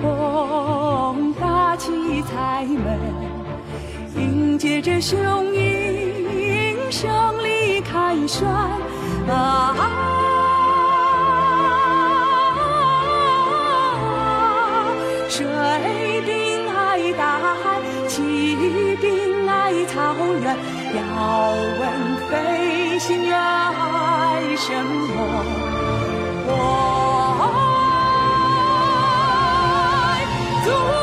虹搭起彩门，迎接着雄鹰胜利凯旋啊！水兵爱大海，骑兵爱草原，要问飞行员爱什么？我 to